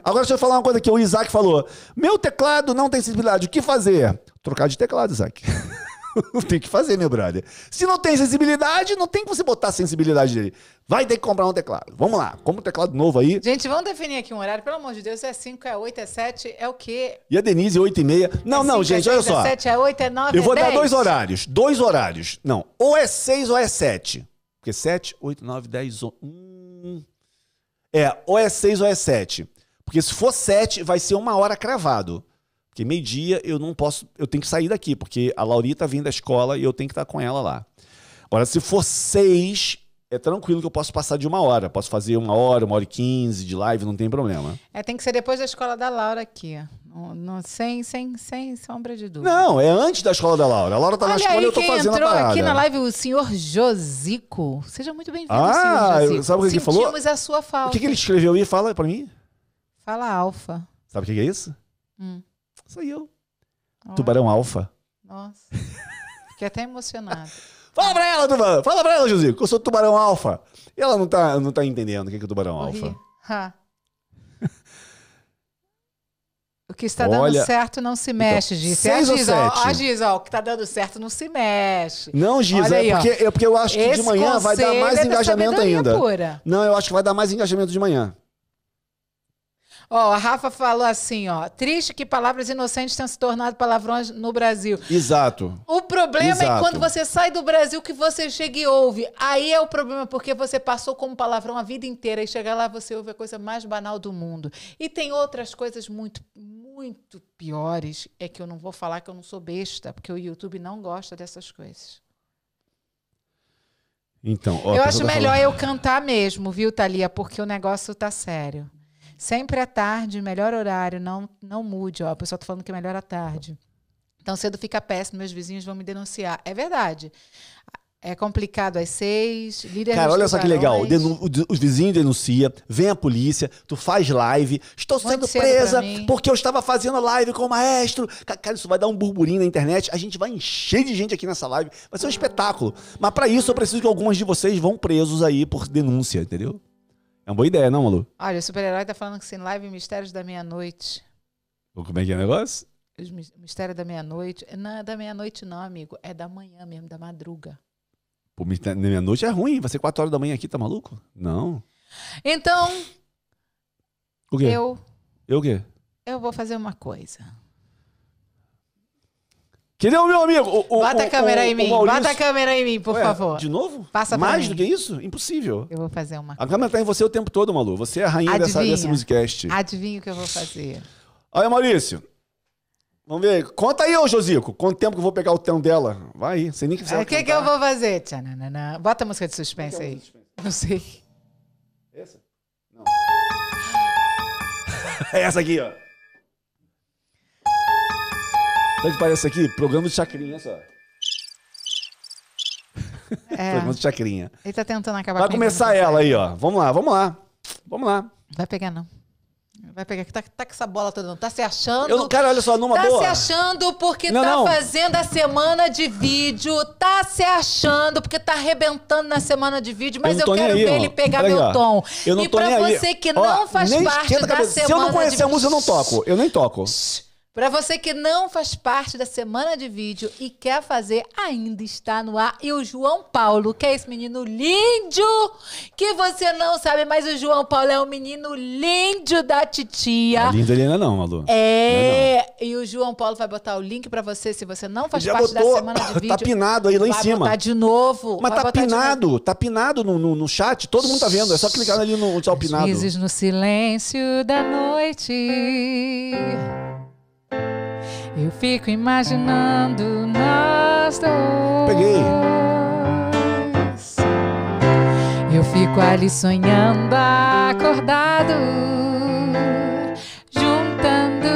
Agora deixa eu falar uma coisa que o Isaac falou. Meu teclado não tem sensibilidade. O que fazer? Trocar de teclado, Isaac. tem que fazer, meu brother. Se não tem sensibilidade, não tem que você botar a sensibilidade dele. Vai ter que comprar um teclado. Vamos lá, compra um teclado novo aí. Gente, vamos definir aqui um horário, pelo amor de Deus. É 5, é 8, é 7, é o quê? E a Denise, 8 e meia. Não, é não, cinco, gente, é olha só. É 7, é 8, é 9, Eu vou é dar 10. dois horários. Dois horários. Não, ou é seis ou é sete. Porque sete, oito, nove, dez, on... hum. É, ou é seis ou é sete. Porque se for sete, vai ser uma hora cravado. Porque meio-dia eu não posso, eu tenho que sair daqui, porque a Laurita vem da escola e eu tenho que estar com ela lá. Agora, se for seis, é tranquilo que eu posso passar de uma hora. Posso fazer uma hora, uma hora e quinze de live, não tem problema. É, tem que ser depois da escola da Laura aqui. No- no- sem, sem, sem sombra de dúvida. Não, é antes da escola da Laura. A Laura tá na Olha escola aí e eu tô fazendo a entrou parada. aqui na live, o senhor Josico. Seja muito bem-vindo, Ah, senhor Josico. sabe o que ele falou? Sentimos a sua falta. O que, que ele escreveu aí? Fala pra mim. Fala alfa. Sabe o que que é isso? Hum. Sou eu. Tubarão alfa. Nossa. Fiquei até emocionada. Fala pra ela, Tubarão. Fala pra ela, Josico, que eu sou tubarão alfa. E ela não tá, não tá entendendo o que é, que é tubarão Morri. alfa. Ha. O que está Olha, dando certo não se mexe, Giz. É a seis Giz, ó, a Giz, ó, o que está dando certo não se mexe. Não, Giz, Olha é porque, é porque eu acho que de Esse manhã vai dar mais é engajamento ainda. Pura. Não, eu acho que vai dar mais engajamento de manhã. Ó, a Rafa falou assim, ó. Triste que palavras inocentes tenham se tornado palavrões no Brasil. Exato. O problema é Exato. quando você sai do Brasil que você chega e ouve. Aí é o problema, porque você passou como palavrão a vida inteira e chega lá você ouve a coisa mais banal do mundo. E tem outras coisas muito, muito piores. É que eu não vou falar que eu não sou besta, porque o YouTube não gosta dessas coisas. Então, ó, eu acho tá melhor eu cantar mesmo, viu, Thalia? Porque o negócio tá sério. Sempre à tarde, melhor horário, não, não mude. Ó, a pessoa tá falando que é melhor à tarde. Então cedo fica péssimo, meus vizinhos vão me denunciar. É verdade. É complicado às seis, líder Cara, olha só que legal. Denu- o- Os vizinhos denunciam, vem a polícia, tu faz live. Estou Muito sendo presa porque eu estava fazendo live com o maestro. Ca- Cara, isso vai dar um burburinho na internet. A gente vai encher de gente aqui nessa live. Vai ser um espetáculo. Mas para isso eu preciso que algumas de vocês vão presos aí por denúncia, entendeu? É uma boa ideia, não, Malu? Olha, o super-herói tá falando que sem live Mistérios da Meia-Noite. Como é que é o negócio? Mistério da Meia-Noite. Não é da meia-noite, não, amigo. É da manhã mesmo, da madruga. Pô, na meia-noite é ruim. Vai ser 4 horas da manhã aqui, tá maluco? Não. Então, O quê? eu, Eu o quê? eu vou fazer uma coisa. Cadê o meu amigo? O, Bota o- a câmera o- em mim. Maurício- Bota a câmera em mim, por Ué, favor. De novo? Passa pra Mais mim. do que isso? Impossível. Eu vou fazer uma A câmera tá em você o tempo todo, Malu. Você é a rainha dessa, desse musicast. Adivinha o que eu vou fazer? Olha, Maurício. Vamos ver. Conta aí, ô Josico. Quanto tempo que eu vou pegar o tempo dela? Vai aí. Sem nem que você O que, que eu vou fazer? Tchananã. Bota a música de suspense aí. Não sei. Essa? Não. É essa aqui, ó. Sabe o que parece aqui? Programa de chacrinha, só. É, Programa de chacrinha. ele tá tentando acabar Vai comigo, começar ela aí, ó. Vamos lá, vamos lá. Vamos lá. Vai pegar, não. Vai pegar. Tá, tá com essa bola toda, não. Tá se achando. Eu não quero, olha só, numa Tá boa. se achando porque Não, tá não. fazendo a semana de vídeo. Tá se achando porque tá arrebentando na semana de vídeo. Mas eu, nem quero aí, ver ó. ele pegar Olha aí, meu ó. tom. Eu não e tô pra nem aí. você que Ó, não faz parte da semana Se eu não conhecer de a música, eu não toco. Eu nem toco. Pra você que não faz parte da semana de vídeo e quer fazer, ainda está no ar. E o João Paulo, que é esse menino lindo, que você não sabe, mas o João Paulo é um menino lindo da titia. A linda Helena não, Malu. É, e o João Paulo vai botar o link pra você se você não faz Já parte botou. da semana de vídeo. Tá pinado aí lá em vai cima. botar de novo. Mas vai tá pinado, tá pinado no, no, no chat, todo mundo tá vendo. É só clicar ali no tá o Às pinado. vezes no silêncio da noite Eu fico imaginando nós dois Peguei. Eu fico ali sonhando acordado Juntando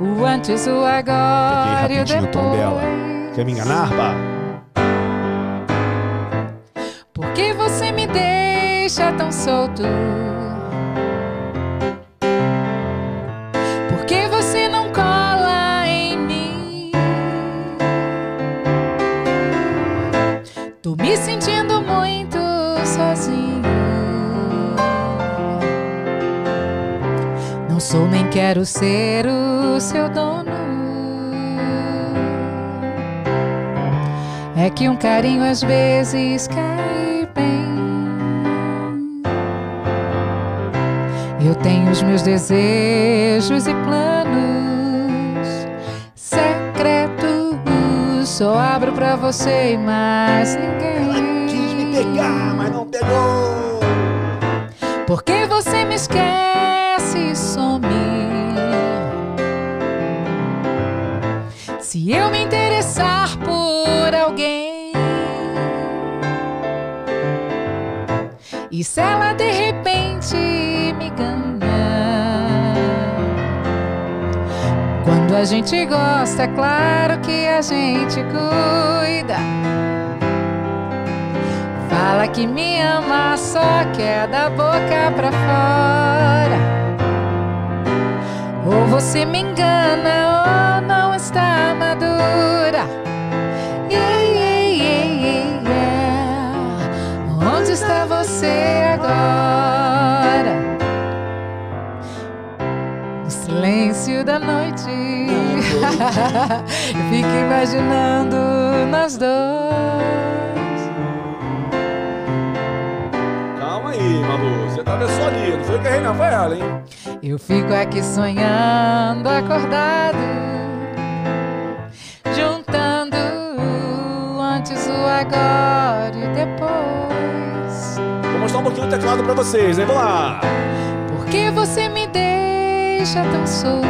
o antes, o Peguei agora e o rapidinho o tom depois Quer me enganar, pá? Por que você me deixa tão solto? Sou nem quero ser o seu dono. É que um carinho às vezes cai bem. Eu tenho os meus desejos e planos secretos. Só abro pra você e mais ninguém. Quis me pegar, mas não pegou. Porque você me esquece se ela de repente me ganha, quando a gente gosta, é claro que a gente cuida. Fala que me ama, só quer da boca pra fora. Ou você me engana ou não está da noite. Fico imaginando nós dois. Calma aí, Malu. Você atravessou ali. Não foi que Reina foi ela, hein? Eu fico aqui sonhando, acordado, juntando antes, o agora e depois. Vou mostrar um pouquinho o teclado pra vocês, hein? Vamos lá. Por que você me deixa tão solto?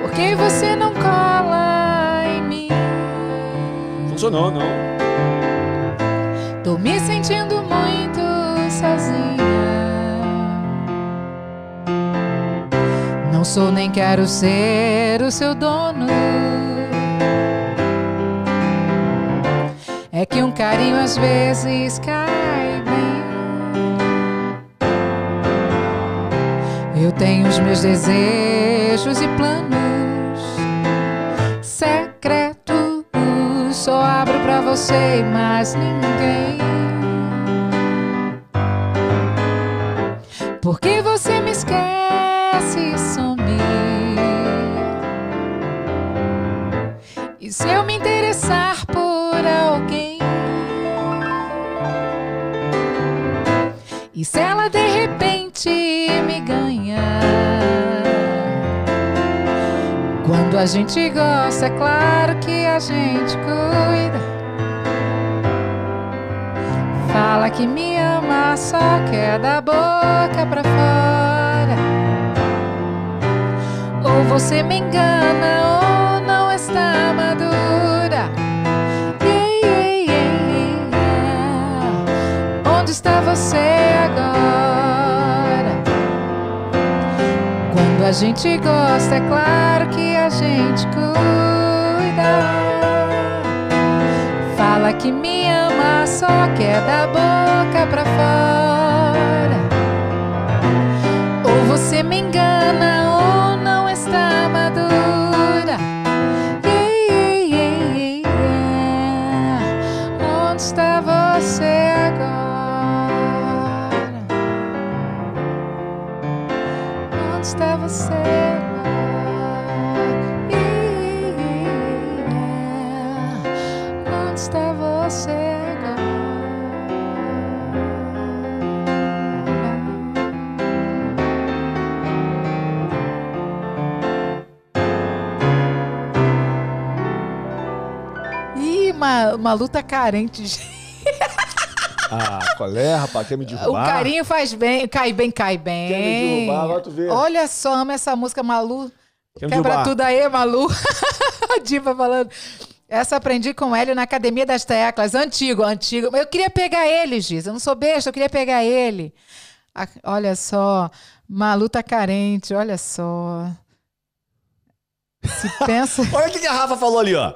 Por que você não cola em mim? Funcionou, não? Tô me sentindo muito sozinha. Não sou nem quero ser o seu dono. É que um carinho às vezes cai Eu tenho os meus desejos e planos secretos. Só abro pra você e mais ninguém. A gente gosta, é claro que a gente cuida. Fala que me ama, só quer da boca pra fora. Ou você me engana, a gente gosta, é claro que a gente cuida. Fala que me ama, só quer da boca pra fora. Ou você me engana, ou Está você? Yeah. Onde está você agora? Ih, uma, uma luta carente. Ah, qual é, rapaz? Quer me O derrubar? carinho faz bem, cai bem, cai bem. Quer me derrubar? Agora tu vê. Olha só, ama essa música, Malu. Quer Quebra tudo aí, Malu. A Diva falando. Essa aprendi com o Hélio na Academia das Teclas. Antigo, antigo. Eu queria pegar ele, Giz. Eu não sou besta, eu queria pegar ele. Olha só. Malu tá carente, olha só. Se pensa. Olha o que a Rafa falou ali, ó.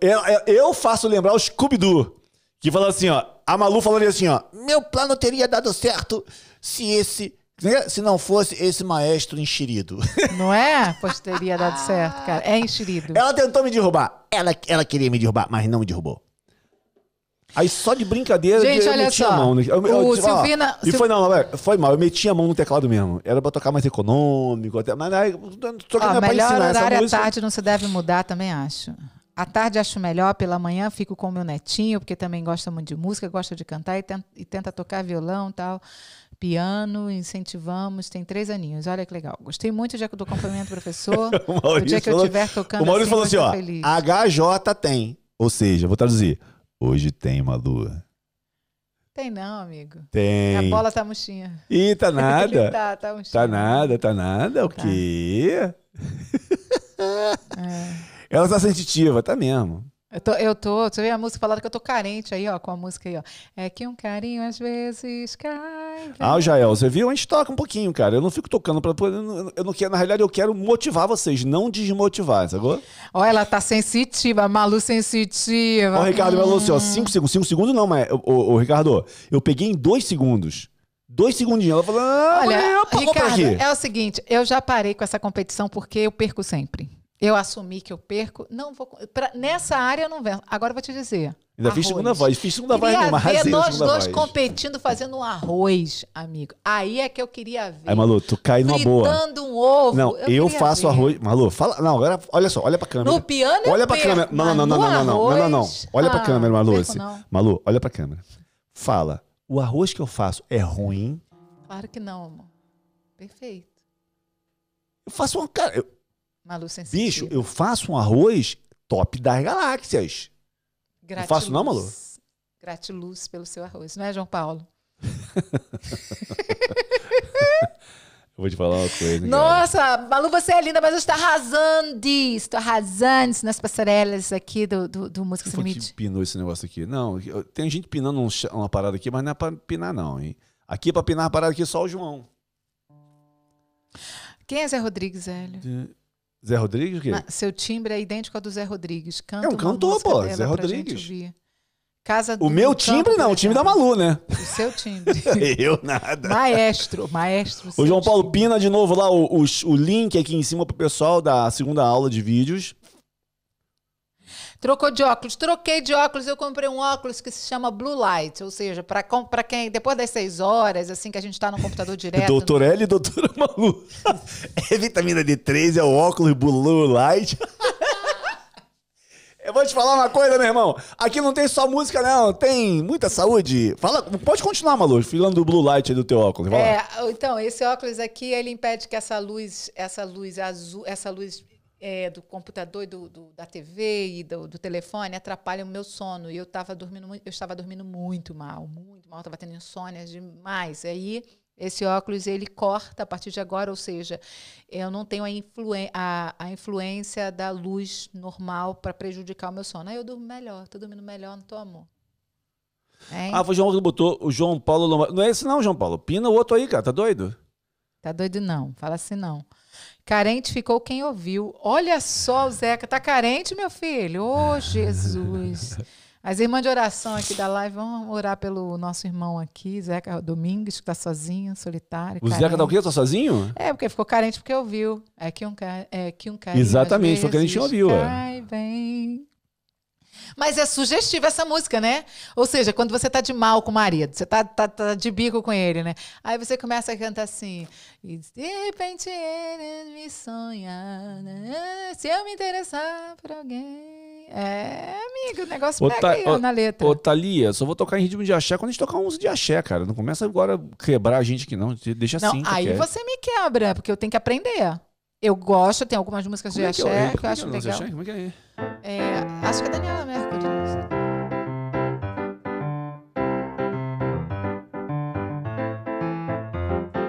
Eu, eu- eu faço lembrar o Scooby-Doo. Que falou assim, ó. A Malu falou assim, ó. Meu plano teria dado certo se esse... Se não fosse esse maestro enxerido. Não é? Pois teria dado certo, cara. É enxerido. Ela tentou me derrubar. Ela, ela queria me derrubar, mas não me derrubou. Aí só de brincadeira Gente, eu olha meti só. a mão. no- Eu, eu, O disse, ó, Silvina- E foi, não, foi mal. Eu meti a mão no teclado mesmo. Era pra tocar mais econômico, até, mas aí, só que Ó, não é pra melhor ensinar essa horário à música. tarde não se deve mudar, também acho. À tarde acho melhor, pela manhã fico com meu netinho, porque também gosta muito de música, gosta de cantar e tenta, e tenta tocar violão e tal. Piano, incentivamos, tem três aninhos. Olha que legal. Gostei muito do acompanhamento do professor. O dia que eu falou- estiver tocando O Maurício falou assim, assim, vou ó. feliz. HJ tem. Ou seja, vou traduzir. Hoje tem uma lua. Tem não, amigo. Tem. A bola tá murchinha. Ih, tá nada. tá, tá murchinha. Tá nada, tá nada. O Tá. quê? É. Ela tá sensitiva, tá mesmo. Eu tô, eu tô, você vê a música falando que eu tô carente aí, ó, com a música aí, ó. É que um carinho às vezes cai. Ah, o Jael, você viu? A gente toca um pouquinho, cara. Eu não fico tocando pra. Eu não, eu não quero, na realidade, eu quero motivar vocês, não desmotivar, sacou? Ó, ela tá sensitiva, Malu sensitiva. Ó, o Ricardo Hum. falou assim, ó, 5 segundos. 5 segundos não, mas, ô, ô, Ricardo, eu peguei em 2 segundos. Dois segundinhos. Ela falou, ah, Olha, pra Ricardo, é o seguinte, eu já parei com essa competição porque eu perco sempre. Eu assumi que eu perco, não vou pra- nessa área eu não venço. Agora eu vou te dizer, Ainda fiz segunda voz. Fiz segunda voz Queria mesmo, ver nós dois voz. competindo fazendo um arroz, amigo. Aí é que eu queria ver. Aí, Malu, tu cai numa boa. Fritando um ovo. Não, eu, queria faço ver. arroz. Malu, fala. Não, agora, olha só, olha pra câmera. No piano eu Olha pra perco, câmera. Não, não, não, não, não, não, não, não, não. arroz, Olha pra ah, câmera, Malu. perco não. Malu, olha pra câmera. Fala. O arroz que eu faço é ruim? Claro que não, amor. Perfeito. Eu faço um. Cara, eu- Malu sensitiva. bicho, eu faço um arroz top das galáxias. Gratiluz. faço não, Malu? Gratiluz pelo seu arroz, não é, João Paulo? Eu vou te falar uma coisa. cara. Nossa, Malu, você é linda, mas eu estou arrasando. Estou arrasando nas passarelas aqui do, do, do Música Sem Limite. pinou esse negócio aqui? Não, tem gente pinando um uma parada aqui, mas não é pra pinar, não, hein? Aqui é pra pinar a parada aqui só o João. Quem é Zé Rodrigues, Hélio? Zé Rodrigues, o quê? Seu timbre é idêntico ao do Zé Rodrigues. Canta É um cantor, pô, Zé Rodrigues. Casa o meu timbre não, o time da. Malu, né? O seu timbre. eu nada. maestro, maestro. O João Paulo timbre. pina de novo lá o, o, o link aqui em cima pro pessoal da segunda aula de vídeos. Trocou de óculos. Troquei de óculos. Eu comprei um óculos que se chama Blue Light. Ou seja, para quem, depois das seis horas, assim, que a gente está no computador direto. Doutor L e doutora Malu. é vitamina D3, é o óculos Blue Light. Eu vou te falar uma coisa, meu irmão. Aqui não tem só música, não. Tem muita saúde. Fala, pode continuar, Malu, falando do Blue Light do teu óculos. Vai lá. É, então, esse óculos aqui, ele impede que essa luz, essa luz azul, essa luz é, do computador, e do, do- da TV e do, do telefone atrapalhe o meu sono. E eu estava dormindo muito, eu estava dormindo muito mal, muito mal, estava tendo insônia demais. Aí esse óculos ele corta a partir de agora, ou seja, eu não tenho a, influen a, a influência da luz normal para prejudicar o meu sono. Aí eu durmo melhor, tô dormindo melhor no teu amor. Hein? Ah, foi o João que botou o João Paulo Lombardi. Não é esse não, João Paulo. Pina o outro aí, cara. Tá doido? Tá doido não, fala assim não. Carente ficou quem ouviu. Olha só o Zeca, tá carente, meu filho? Ô, Jesus. As irmãs de oração aqui da live vão orar pelo nosso irmão aqui, Zeca Domingues, que tá sozinho, solitário. O Zeca tá o carente. quê? Tá sozinho? É, porque ficou carente porque ouviu. É que um, é que um carinho Exatamente, foi carente vezes e ouviu, é. Cai bem. Mas é sugestiva essa música, né? Ou seja, quando você tá de mal com o marido, você tá, tá, tá de bico com ele, né? Aí você começa a cantar assim. E de repente ele me sonha. né? Se eu me interessar por alguém. É, amigo, o negócio Ô, pega ô- na letra. Ô, Thalia, só vou tocar em ritmo de axé quando a gente tocar uns de axé, cara. Não começa agora a quebrar a gente aqui, não. Deixa Não, assim. aí você me quebra, porque eu tenho que aprender. Eu gosto, tem algumas músicas Como de é que axé que eu é acho é o nosso legal. axé? Como é que é? É, acho que é Daniela Mercury.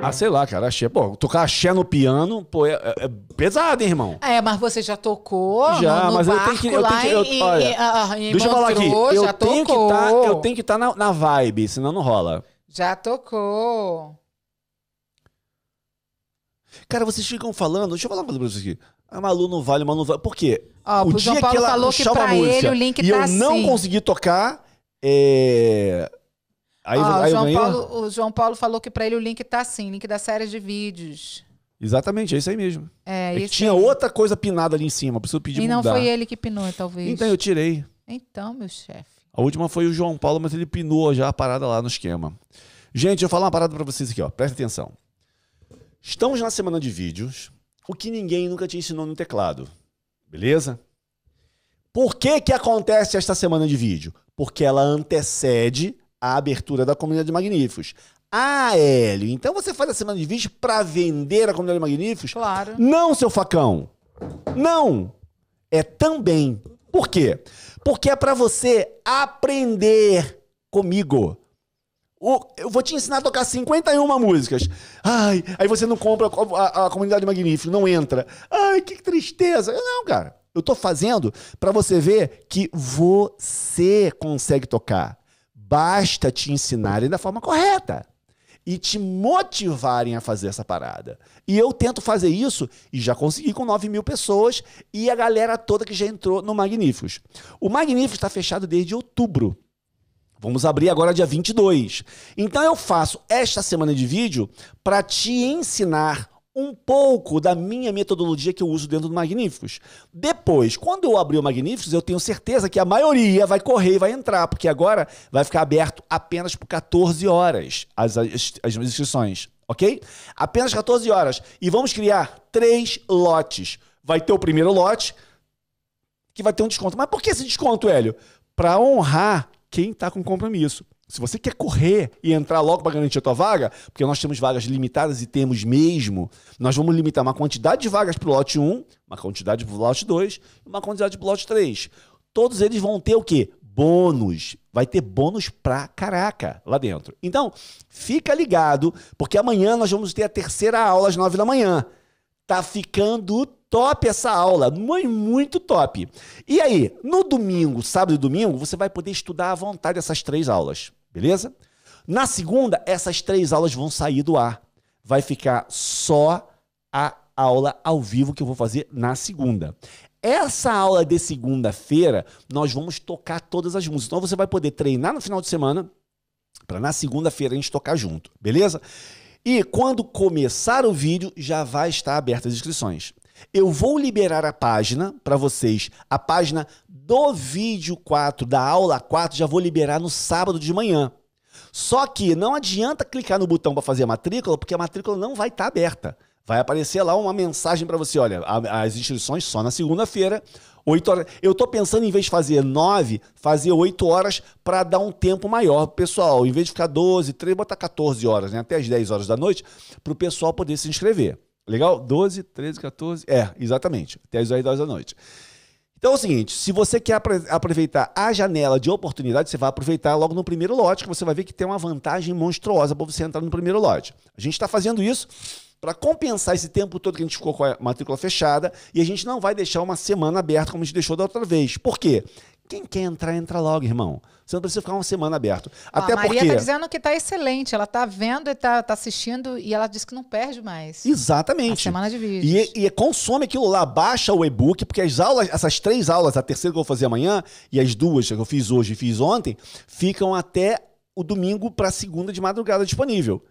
Ah, sei lá, cara. Axé. Pô, tocar axé no piano, pô, é, é- é pesado, hein, irmão? É, mas você já tocou Já, no, mas eu barco tenho que- eu tenho que- eu- em, olha, em, ah, em Deixa eu falar aqui. Eu tenho, que tocou. tá, eu tenho que estar na, na vibe, senão não rola. Já tocou. Cara, vocês ficam falando. Deixa eu falar uma coisa pra vocês aqui. A Malu não vale, mas não vale. Por quê? Ó, o João Paulo ela falou que puxar uma pra ele o link e tá eu não assim. consegui tocar, é... Aí, Ó, aí o, João. Paulo, o João Paulo falou que pra ele o link tá assim, link da série de vídeos. Exatamente, é isso aí mesmo. É, É que tinha aí. outra coisa pinada ali em cima, preciso pedir E não mudar. foi ele que pinou, talvez. Então eu tirei. Então, meu chefe. A última foi o João Paulo, mas ele pinou já a parada lá no esquema. Gente, eu falar uma parada pra vocês aqui, ó. Presta atenção. Estamos na semana de vídeos, o que ninguém nunca te ensinou no teclado. Beleza? Por que que acontece esta semana de vídeo? Porque ela antecede a abertura da comunidade Magníficos. Ah, Hélio, então você faz a semana de vídeo pra vender a comunidade Magníficos? Claro. Não, seu facão. Não. É também. Por quê? Porque é pra você aprender comigo. Eu vou te ensinar a tocar 51 músicas. Ai, aí você não compra a, a- a comunidade magnífica, não entra. Ai, que tristeza. Eu, Não, cara. Eu tô fazendo pra você ver que você consegue tocar. Basta te ensinarem da forma correta e te motivarem a fazer essa parada. E eu tento fazer isso e já consegui com 9 mil pessoas e a galera toda que já entrou no Magníficos. O Magníficos está fechado desde outubro. Vamos abrir agora dia 22. Então eu faço esta semana de vídeo para te ensinar um pouco da minha metodologia que eu uso dentro do Magníficos. Depois, quando eu abrir o Magníficos, eu tenho certeza que a maioria vai correr e vai entrar, porque agora vai ficar aberto apenas por 14 horas as, as, as inscrições, ok? Apenas 14 horas. E vamos criar três lotes. Vai ter o primeiro lote, que vai ter um desconto. Mas por que esse desconto, Hélio? Para honrar quem está com compromisso. Se você quer correr e entrar logo para garantir a tua vaga, porque nós temos vagas limitadas e temos mesmo, nós vamos limitar uma quantidade de vagas para o lote 1, uma quantidade para o lote 2 e uma quantidade para o lote 3. Todos eles vão ter o quê? Bônus. Vai ter bônus pra caraca lá dentro. Então, fica ligado, porque amanhã nós vamos ter a terceira aula às 9 da manhã. Tá ficando top essa aula, muito top. E aí, no domingo, sábado e domingo, você vai poder estudar à vontade essas três aulas, beleza? Na segunda, essas três aulas vão sair do ar. Vai ficar só a aula ao vivo que eu vou fazer na segunda. Essa aula de segunda-feira, nós vamos tocar todas as músicas. Então você vai poder treinar no final de semana para na segunda-feira a gente tocar junto, beleza? E quando começar o vídeo, já vai estar aberta as inscrições. Eu vou liberar a página para vocês, a página do vídeo 4, da aula 4, já vou liberar no sábado de manhã. Só que não adianta clicar no botão para fazer a matrícula, porque a matrícula não vai estar tá aberta. Vai aparecer lá uma mensagem para você, olha, as inscrições só na segunda-feira, 8 horas. Eu estou pensando, em vez de fazer 9, fazer 8 horas para dar um tempo maior pro pessoal. Em vez de ficar 12, 13, botar 14 horas, né? até as 10 horas da noite, para o pessoal poder se inscrever. Legal? 12, 13, 14. É, exatamente. Até as 10 horas da noite. Então é o seguinte: se você quer aproveitar a janela de oportunidade, você vai aproveitar logo no primeiro lote, que você vai ver que tem uma vantagem monstruosa para você entrar no primeiro lote. A gente está fazendo isso para compensar esse tempo todo que a gente ficou com a matrícula fechada e a gente não vai deixar uma semana aberta como a gente deixou da outra vez. Por quê? Quem quer entrar, entra logo, irmão. Você não precisa ficar uma semana aberto. Até a Maria porque... tá dizendo que tá excelente. Ela tá vendo e tá, tá assistindo e ela diz que não perde mais. Exatamente. A semana de vídeos. E, e consome aquilo lá, baixa o e-book, porque as aulas, essas três aulas, a terceira que eu vou fazer amanhã e as duas que eu fiz hoje e fiz ontem, ficam até o domingo para segunda de madrugada disponível.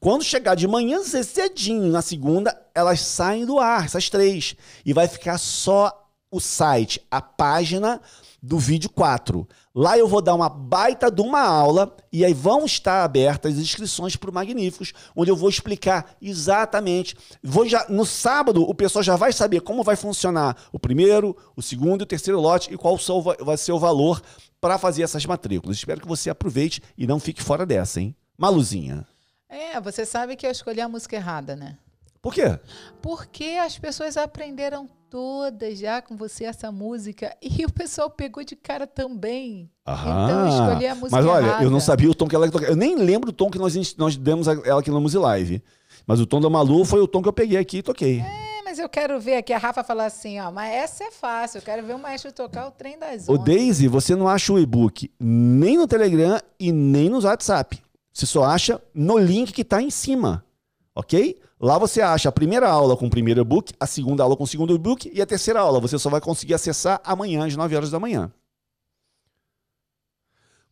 Quando chegar de manhã cedinho na segunda, elas saem do ar, essas três. E vai ficar só o site, a página do vídeo 4. Lá eu vou dar uma baita de uma aula e aí vão estar abertas as inscrições para o Magníficos, onde eu vou explicar exatamente. Vou já no sábado o pessoal já vai saber como vai funcionar o primeiro, o segundo e o terceiro lote e qual vai ser o valor para fazer essas matrículas. Espero que você aproveite e não fique fora dessa, hein? Maluzinha. É, você sabe que eu escolhi a música errada, né? Por quê? Porque as pessoas aprenderam todas já com você essa música e o pessoal pegou de cara também. Aham. Então eu escolhi a música Mas olha, errada. eu não sabia o tom que ela tocava. Eu nem lembro o tom que nós, nós demos a ela aqui na Music Live. Mas o tom da Malu foi o tom que eu peguei aqui e toquei. É, mas eu quero ver aqui a Rafa falar assim, ó, mas essa é fácil, eu quero ver o maestro tocar o trem das ondas. O Daisy, você não acha o e-book nem no Telegram e nem no WhatsApp. Você só acha no link que está em cima, ok? Lá você acha a primeira aula com o primeiro e-book, a segunda aula com o segundo e-book e a terceira aula você só vai conseguir acessar amanhã às 9 horas da manhã.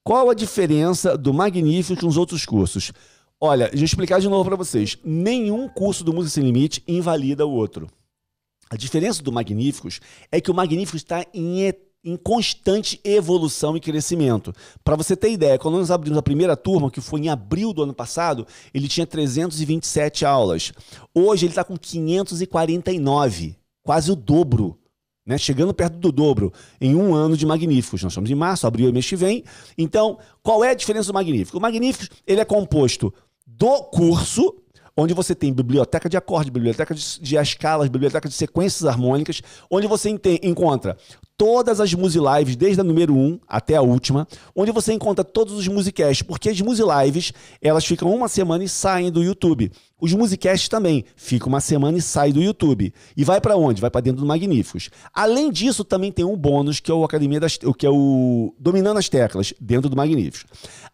Qual a diferença do Magnífico com os outros cursos? Olha, deixa eu explicar de novo para vocês. Nenhum curso do Música Sem Limite invalida o outro. A diferença do Magníficos é que o Magníficos está em etapa em constante evolução e crescimento. Para você ter ideia, quando nós abrimos a primeira turma, que foi em abril do ano passado, ele tinha 327 aulas. Hoje ele está com 549, quase o dobro. Né, chegando perto do dobro em um ano de Magníficos. Nós estamos em março, abril e mês que vem. Então, qual é a diferença do Magnífico? O Magníficos ele é composto do curso, onde você tem biblioteca de acorde, biblioteca de, de escalas, biblioteca de sequências harmônicas, onde você encontra todas as Lives, desde a número 1 até a última, onde você encontra todos os musicasts, porque as Lives, elas ficam uma semana e saem do YouTube. Os musicasts também ficam uma semana e saem do YouTube. E vai para onde? Vai para dentro do Magníficos. Além disso, também tem um bônus que é o Academia das, que é o Dominando as Teclas, dentro do Magníficos.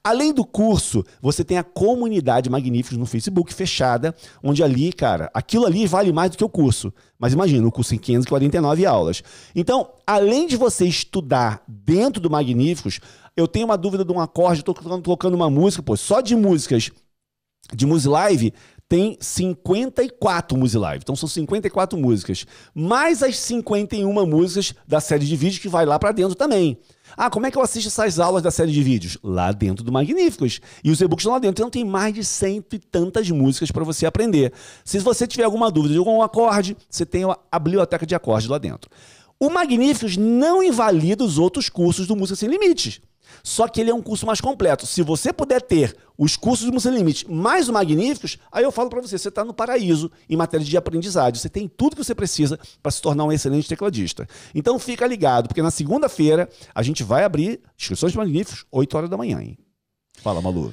Além do curso, você tem a comunidade Magníficos no Facebook fechada, onde ali, cara, aquilo ali vale mais do que o curso. Mas imagina, o curso tem 549 aulas. Então, além de você estudar dentro do Magníficos, eu tenho uma dúvida de um acorde, estou tocando uma música, pô, só de músicas de Music Live, tem 54 Musilive. Então são 54 músicas. Mais as 51 músicas da série de vídeos que vai lá para dentro também. Ah, como é que eu assisto essas aulas da série de vídeos? Lá dentro do Magníficos. E os e-books lá dentro. Então tem mais de cento e tantas músicas para você aprender. Se você tiver alguma dúvida de algum acorde, você tem a biblioteca de acordes lá dentro. O Magníficos não invalida os outros cursos do Música Sem Limites. Só que ele é um curso mais completo. Se você puder ter os cursos do Música Sem Limites mais o Magníficos, aí eu falo para você, você está no paraíso em matéria de aprendizagem. Você tem tudo que você precisa para se tornar um excelente tecladista. Então fica ligado, porque na segunda-feira a gente vai abrir inscrições de Magníficos, 8 horas da manhã. Hein? Fala, Malu.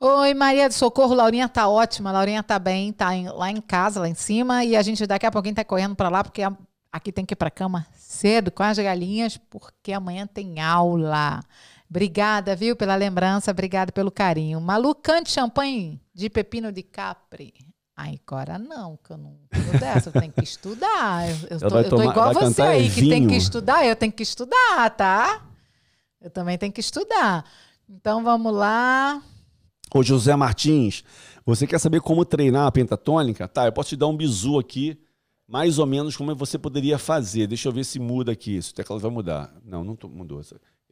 Oi, Maria do Socorro, Laurinha tá ótima, Laurinha tá bem, tá em, lá em casa, lá em cima, e a gente daqui a pouquinho tá correndo para lá, porque a, aqui tem que ir para cama cedo com as galinhas, porque amanhã tem aula. Obrigada, viu, pela lembrança, obrigada pelo carinho. Malu, cante champanhe de pepino de capri. Ai, agora não, que eu não tenho dessa, eu tenho que estudar. Eu, eu, tô, eu tô, igual você aí, que tem que estudar, eu tenho que estudar, tá? Eu também tenho que estudar. Então vamos lá. Ô José Martins, você quer saber como treinar a pentatônica? Tá, eu posso te dar um bizu aqui mais ou menos como você poderia fazer. Deixa eu ver se muda aqui, se o teclado vai mudar. Não, não mudou.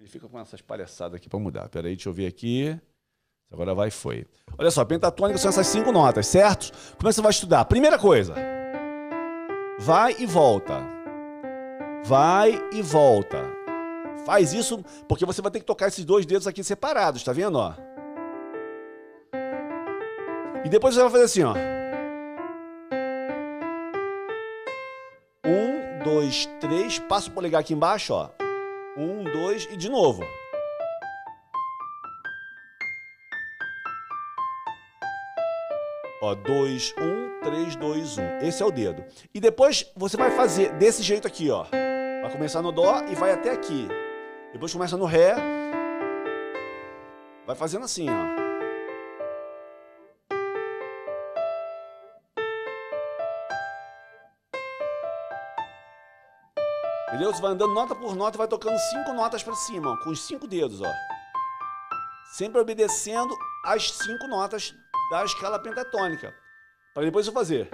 Ele fica com essas palhaçadas aqui para mudar. Pera aí, deixa eu ver aqui. Agora vai, foi. Olha só, pentatônica são essas cinco notas, certo? Como é que você vai estudar? Primeira coisa, vai e volta. Vai e volta. Faz isso porque você vai ter que tocar esses dois dedos aqui separados, tá vendo? Ó? E depois você vai fazer assim, ó. dois, três. Passa o polegar aqui embaixo, ó. Um, dois e de novo. Ó, dois, um, três, dois, um. Esse é o dedo. E depois você vai fazer desse jeito aqui, ó. Vai começar no dó e vai até aqui. Depois começa no ré. Vai fazendo assim, ó. Entendeu? Você vai andando nota por nota, vai tocando cinco notas para cima, com os cinco dedos, ó. Sempre obedecendo as cinco notas da escala pentatônica. Para depois eu fazer.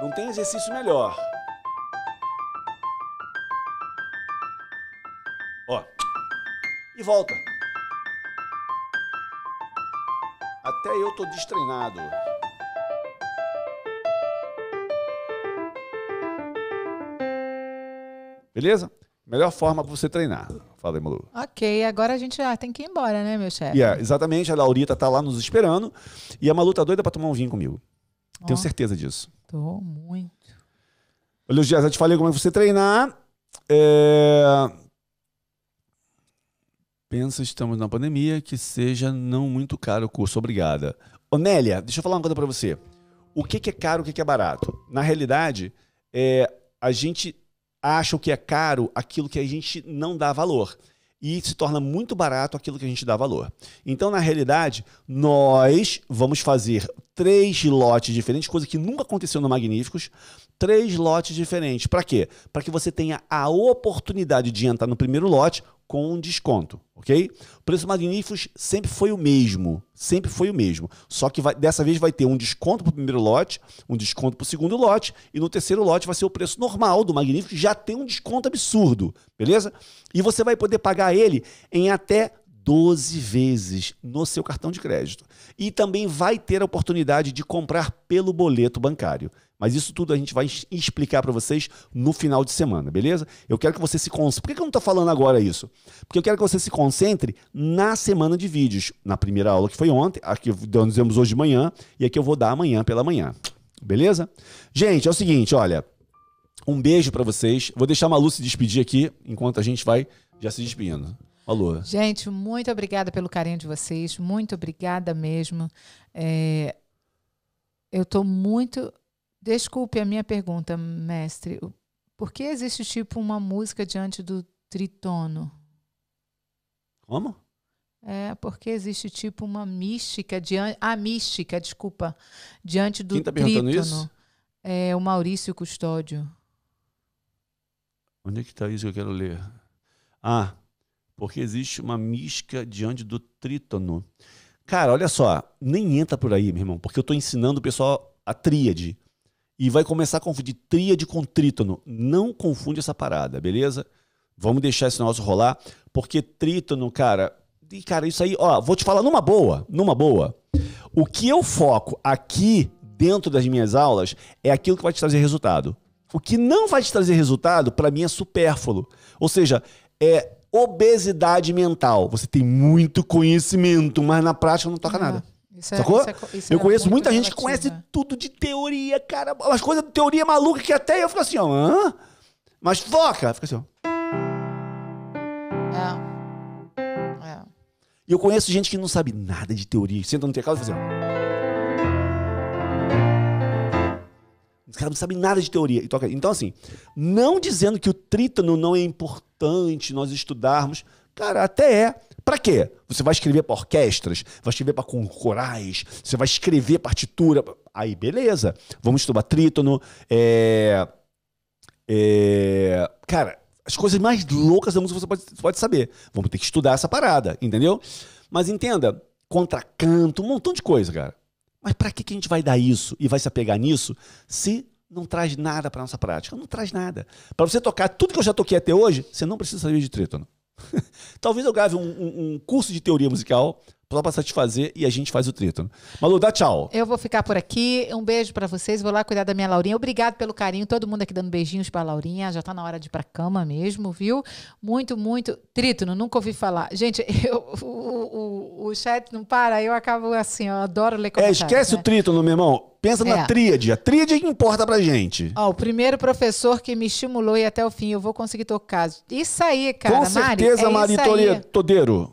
Não tem exercício melhor. Ó. E volta. Até eu tô destreinado. Beleza? Melhor forma para você treinar. Fala aí, Malu. Ok, agora a gente já tem que ir embora, né, meu chefe? Yeah, exatamente, a Laurita tá lá nos esperando e a Malu tá doida para tomar um vinho comigo. Oh, Tenho certeza disso. Tô muito. Olha, Dias, já te falei como é você treinar. É... Pensa, estamos na pandemia, que seja não muito caro o curso. Obrigada. Onélia, deixa eu falar uma coisa para você. O que, que é caro, o que, que é barato? Na realidade, é, a gente acham que é caro aquilo que a gente não dá valor. E se torna muito barato aquilo que a gente dá valor. Então, na realidade, nós vamos fazer três lotes diferentes, coisa que nunca aconteceu no Magníficos. Três lotes diferentes. Para quê? Para que você tenha a oportunidade de entrar no primeiro lote com desconto, ok? O preço Magníficos sempre foi o mesmo, sempre foi o mesmo. Só que vai, dessa vez vai ter um desconto para o primeiro lote, um desconto para o segundo lote, e no terceiro lote vai ser o preço normal do Magníficos, já tem um desconto absurdo, beleza? E você vai poder pagar ele em até 12 vezes no seu cartão de crédito. E também vai ter a oportunidade de comprar pelo boleto bancário. Mas isso tudo a gente vai explicar para vocês no final de semana, beleza? Eu quero que você se concentre. Por que eu não estou falando agora isso? Porque eu quero que você se concentre na semana de vídeos. Na primeira aula que foi ontem, aqui nós dizemos hoje de manhã, e aqui eu vou dar amanhã pela manhã. Beleza? Gente, é o seguinte, olha. Um beijo para vocês. Vou deixar a Malu se despedir aqui, enquanto a gente vai já se despedindo. Alô. Gente, muito obrigada pelo carinho de vocês. Muito obrigada mesmo. É, eu estou muito. Desculpe a minha pergunta, mestre. Por que existe tipo uma música diante do tritono? Como? É, porque existe tipo uma mística diante. A mística, desculpa. Diante do Quem tá perguntando trítono. isso? É o Maurício Custódio. Onde é que está isso que eu quero ler? Ah, porque existe uma mística diante do trítono. Cara, olha só, nem entra por aí, meu irmão, porque eu tô ensinando o pessoal a tríade. E vai começar a confundir tríade com trítono. Não confunde essa parada, beleza? Vamos deixar esse negócio rolar, porque trítono, cara. E, cara, isso aí, ó, vou te falar numa boa, numa boa. O que eu foco aqui dentro das minhas aulas é aquilo que vai te trazer resultado. O que não vai te trazer resultado, para mim, é supérfluo. Ou seja, é obesidade mental. Você tem muito conhecimento, mas na prática não toca nada. Isso é, Sacou? isso é- isso eu é conheço muita gente que conhece né? tudo de teoria, cara. Umas coisas de teoria maluca que até eu fico assim, ó. Hã? Mas foca! Fica assim, ó. É. É. E eu conheço gente que não sabe nada de teoria. Senta no teclado e faz assim, ó. Os caras não sabem nada de teoria. E toca. Então, assim, não dizendo que o trítono não é importante nós estudarmos. Cara, até é. Pra quê? Você vai escrever para orquestras, vai escrever para corais, você vai escrever partitura. Aí, beleza. Vamos estudar trítono. É... É... Cara, as coisas mais loucas da música você pode, pode saber. Vamos ter que estudar essa parada, entendeu? Mas entenda, contracanto, um montão de coisa, cara. Mas pra que, que a gente vai dar isso e vai se apegar nisso se não traz nada pra nossa prática? Não traz nada. Pra você tocar tudo que eu já toquei até hoje, você não precisa saber de trítono. Talvez eu grave um, um- um curso de teoria musical só pra satisfazer e a gente faz o trítono. Malu, dá tchau. Eu vou ficar por aqui. Um beijo pra vocês. Vou lá cuidar da minha Laurinha. Obrigado pelo carinho. Todo mundo aqui dando beijinhos pra Laurinha. Já tá na hora de ir pra cama mesmo, viu? Muito, muito. Trítono, nunca ouvi falar. Gente, eu- o, o, o chat não para. Eu acabo assim, eu adoro ler É, comentários. esquece né? o trítono, meu irmão. Pensa na É. tríade. A tríade é que importa pra gente. Ó, o primeiro professor que me estimulou e até o fim, eu vou conseguir tocar. Isso aí, cara, Com certeza, Mari, é Mari. Tore- Todeiro.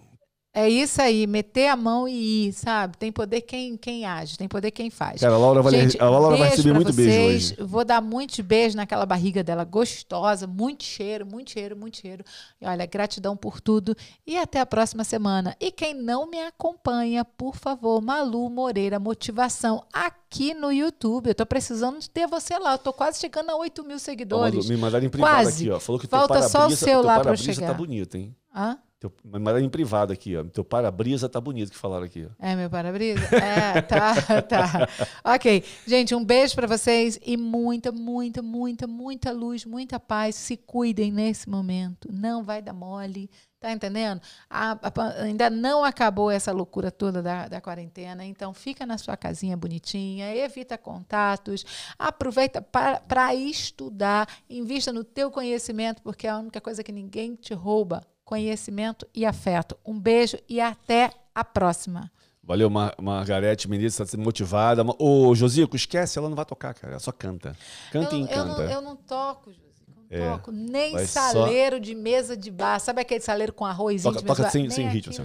É isso aí, meter a mão e ir, sabe? Tem poder quem, quem age, tem poder quem faz. Cara, a Laura vai, Gente, a Laura vai receber muito vocês. beijo hoje. Vou dar muitos beijos naquela barriga dela gostosa, muito cheiro, muito cheiro, muito cheiro. E olha, gratidão por tudo e até a próxima semana. E quem não me acompanha, por favor, Malu Moreira Motivação aqui no YouTube. Eu tô precisando de ter você lá. Eu tô quase chegando a 8 mil Ó, seguidores. Malu, me mandaram em privado Quase. aqui, ó. Falou que Falta só o seu lá pra eu para-brisa chegar. tá bonito, hein? Hã? Teu, mandaram em privado aqui, ó. Teu para-brisa tá bonito que falaram aqui. É, meu para-brisa? É, tá, tá. Ok. Gente, um beijo pra vocês e muita, muita, muita, muita luz, muita paz. Se cuidem nesse momento. Não vai dar mole. Tá entendendo? A- a ainda não acabou essa loucura toda da, da quarentena. Então, fica na sua casinha bonitinha, evita contatos, aproveita para estudar, invista no teu conhecimento, porque é a única coisa que ninguém te rouba. Conhecimento e afeto. Um beijo e até a próxima. Valeu, Mar Margarete Menezes, tá sendo motivada. Ô, Josico, esquece, ela não vai tocar, cara. Ela só canta. Canta eu, e eu não, encanta. eu não toco, Josico. Não É, toco. Nem vai só- saleiro de mesa de bar. Sabe aquele saleiro com arrozinho Toca, toca sem, sem ritmo. assim.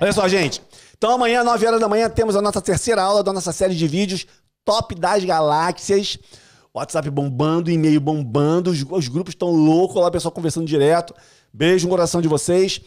Olha só, gente. Então amanhã, 9 horas da manhã, temos a nossa terceira aula da nossa série de vídeos Top das Galáxias. WhatsApp bombando, e-mail bombando, os, os grupos estão loucos lá, o pessoal conversando direto. Beijo no coração de vocês.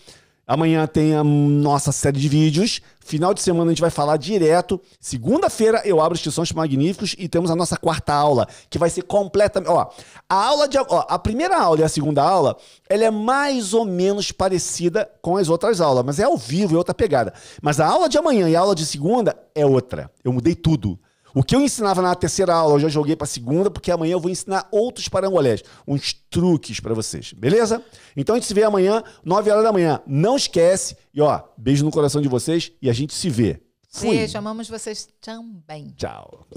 Amanhã tem a nossa série de vídeos. Final de semana a gente vai falar direto. Segunda-feira eu abro inscrições magníficos e temos a nossa quarta aula, que vai ser completamente. Ó, a aula de. Ó, a primeira aula e a segunda aula, ela é mais ou menos parecida com as outras aulas, mas é ao vivo, é outra pegada. Mas a aula de amanhã e a aula de segunda é outra. Eu mudei tudo. O que eu ensinava na terceira aula, eu já joguei pra segunda, porque amanhã eu vou ensinar outros parangolés, uns truques pra vocês, beleza? Então a gente se vê amanhã, 9 horas da manhã. Não esquece. E ó, beijo no coração de vocês e a gente se vê. Fui. Beijo, amamos vocês também. Tchau.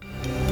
Tchau.